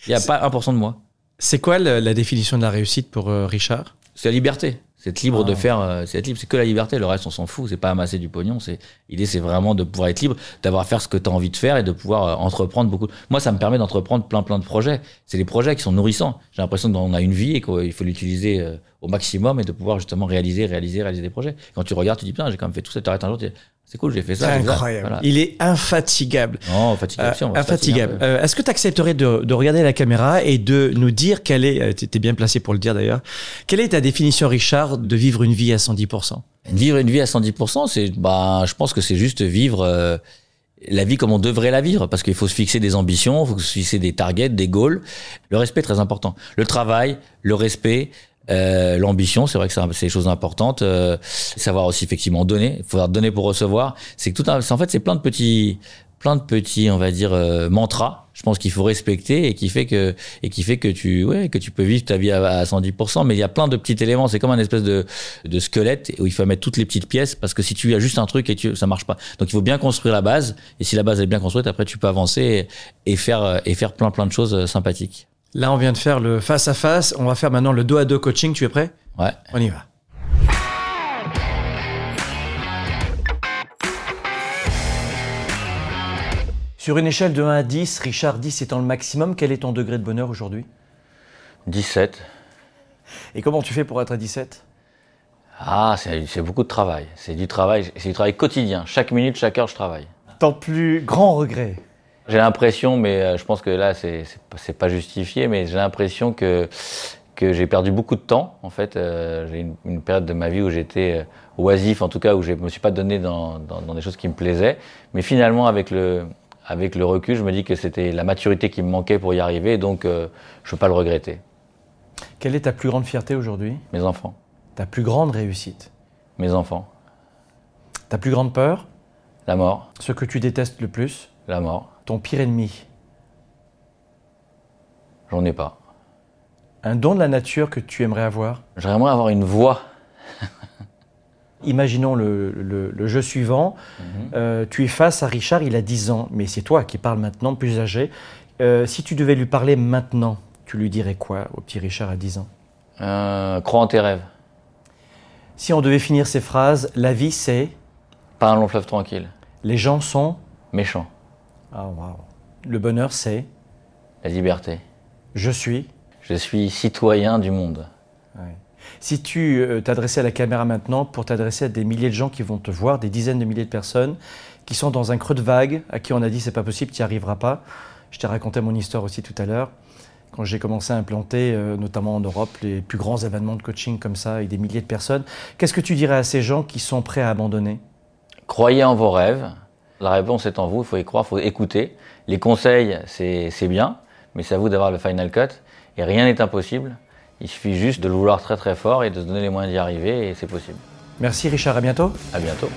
Speaker 1: Il n'y a pas 1% de moi.
Speaker 2: C'est quoi la définition de la réussite pour euh, Richard?
Speaker 1: C'est la liberté. C'est être libre
Speaker 2: Ah.
Speaker 1: de faire, euh, c'est être libre. C'est que la liberté. Le reste, on s'en fout. C'est pas amasser du pognon. C'est, l'idée, c'est vraiment de pouvoir être libre, d'avoir à faire ce que tu as envie de faire et de pouvoir euh, entreprendre beaucoup. Moi, ça me permet d'entreprendre plein, plein de projets. C'est des projets qui sont nourrissants. J'ai l'impression qu'on a une vie et qu'il faut l'utiliser euh, au maximum et de pouvoir justement réaliser, réaliser, réaliser des projets. Quand tu regardes, tu dis, putain, j'ai quand même fait tout ça. Tu arrêtes un jour, tu dis, c'est cool, j'ai fait ça.
Speaker 2: Incroyable.
Speaker 1: Voilà.
Speaker 2: Il est infatigable.
Speaker 1: Non,
Speaker 2: Euh,
Speaker 1: un
Speaker 2: infatigable. Euh, Est-ce que tu accepterais de, de regarder la caméra et de nous dire quelle est, tu étais bien placé pour le dire d'ailleurs, quelle est ta définition, Richard, de vivre une vie à 110%
Speaker 1: Vivre une vie à 110%, c'est, bah, je pense que c'est juste vivre euh, la vie comme on devrait la vivre, parce qu'il faut se fixer des ambitions, il faut se fixer des targets, des goals. Le respect est très important. Le travail, le respect, euh, l'ambition, c'est vrai que c'est des choses importantes. Euh, savoir aussi effectivement donner, il faut donner pour recevoir. C'est tout un, en fait, c'est plein de petits, plein de petits, on va dire, mantras. Je pense qu'il faut respecter et qui fait que et qui fait que tu, ouais, que tu peux vivre ta vie à, à 110%. Mais il y a plein de petits éléments. C'est comme un espèce de de squelette où il faut mettre toutes les petites pièces parce que si tu as juste un truc et tu, ça marche pas. Donc il faut bien construire la base et si la base est bien construite, après tu peux avancer et, et faire et faire plein plein de choses euh, sympathiques.
Speaker 2: Là, on vient de faire le face à face. On va faire maintenant le dos à dos coaching. Tu es prêt?
Speaker 1: Ouais.
Speaker 2: On y va. Sur une échelle de 1 à 10, Richard 10 étant le maximum, quel est ton degré de bonheur aujourd'hui?
Speaker 1: 17.
Speaker 2: Et comment tu fais pour être à 17
Speaker 1: Ah, c'est beaucoup de travail. C'est du travail, c'est du travail quotidien. Chaque minute, chaque heure, je travaille.
Speaker 2: Ton plus grand regret?
Speaker 1: J'ai l'impression, mais euh, je pense que là, c'est pas- justifié, mais j'ai l'impression que que j'ai perdu beaucoup de temps. En fait, euh, j'ai une, une période de ma vie où j'étais euh, oisif, en tout cas où je me suis pas donné dans, dans, dans des choses qui me plaisaient. Mais finalement, avec le avec le recul, je me dis que c'était la maturité qui me manquait pour y arriver, donc euh, je peux pas le regretter.
Speaker 2: Quelle est ta plus grande fierté aujourd'hui?
Speaker 1: Mes enfants,
Speaker 2: Ta plus grande réussite?
Speaker 1: Mes enfants,
Speaker 2: Ta plus grande peur?
Speaker 1: La mort,
Speaker 2: Ce que tu détestes le plus?
Speaker 1: La mort,
Speaker 2: Ton pire ennemi?
Speaker 1: J'en ai pas.
Speaker 2: Un don de la nature que tu aimerais avoir?
Speaker 1: J'aimerais avoir une voix.
Speaker 2: Imaginons le, le- le jeu suivant.
Speaker 1: Mhm.
Speaker 2: Euh, tu es face à Richard, il a 10 ans, mais c'est toi qui parles maintenant, plus âgé. Euh, si tu devais lui parler maintenant, tu lui dirais quoi au petit Richard à 10 ans?
Speaker 1: Euh, crois en tes rêves,
Speaker 2: Si on devait finir ces phrases, la vie c'est,
Speaker 1: pas un long fleuve tranquille,
Speaker 2: les gens sont,
Speaker 1: méchant,
Speaker 2: ah waouh, le bonheur c'est,
Speaker 1: la liberté.
Speaker 2: je suis?
Speaker 1: Je suis citoyen du monde.
Speaker 2: Si tu euh, t'adressais à la caméra maintenant pour t'adresser à des milliers de gens qui vont te voir, des dizaines de milliers de personnes qui sont dans un creux de vague, à qui on a dit c'est pas possible, tu n'y arriveras pas. Je t'ai raconté mon histoire aussi tout à l'heure. Quand j'ai commencé à implanter, euh, notamment en Europe, les plus grands événements de coaching comme ça, avec des milliers de personnes, qu'est-ce que tu dirais à ces gens qui sont prêts à abandonner?
Speaker 1: Croyez en vos rêves. La réponse est en vous, il faut y croire, il faut écouter. Les conseils, c'est c'est bien, mais c'est à vous d'avoir le final cut. Et rien n'est impossible. Il suffit juste de le vouloir très très fort et de se donner les moyens d'y arriver et c'est possible.
Speaker 2: Merci Richard, à bientôt.
Speaker 1: À bientôt.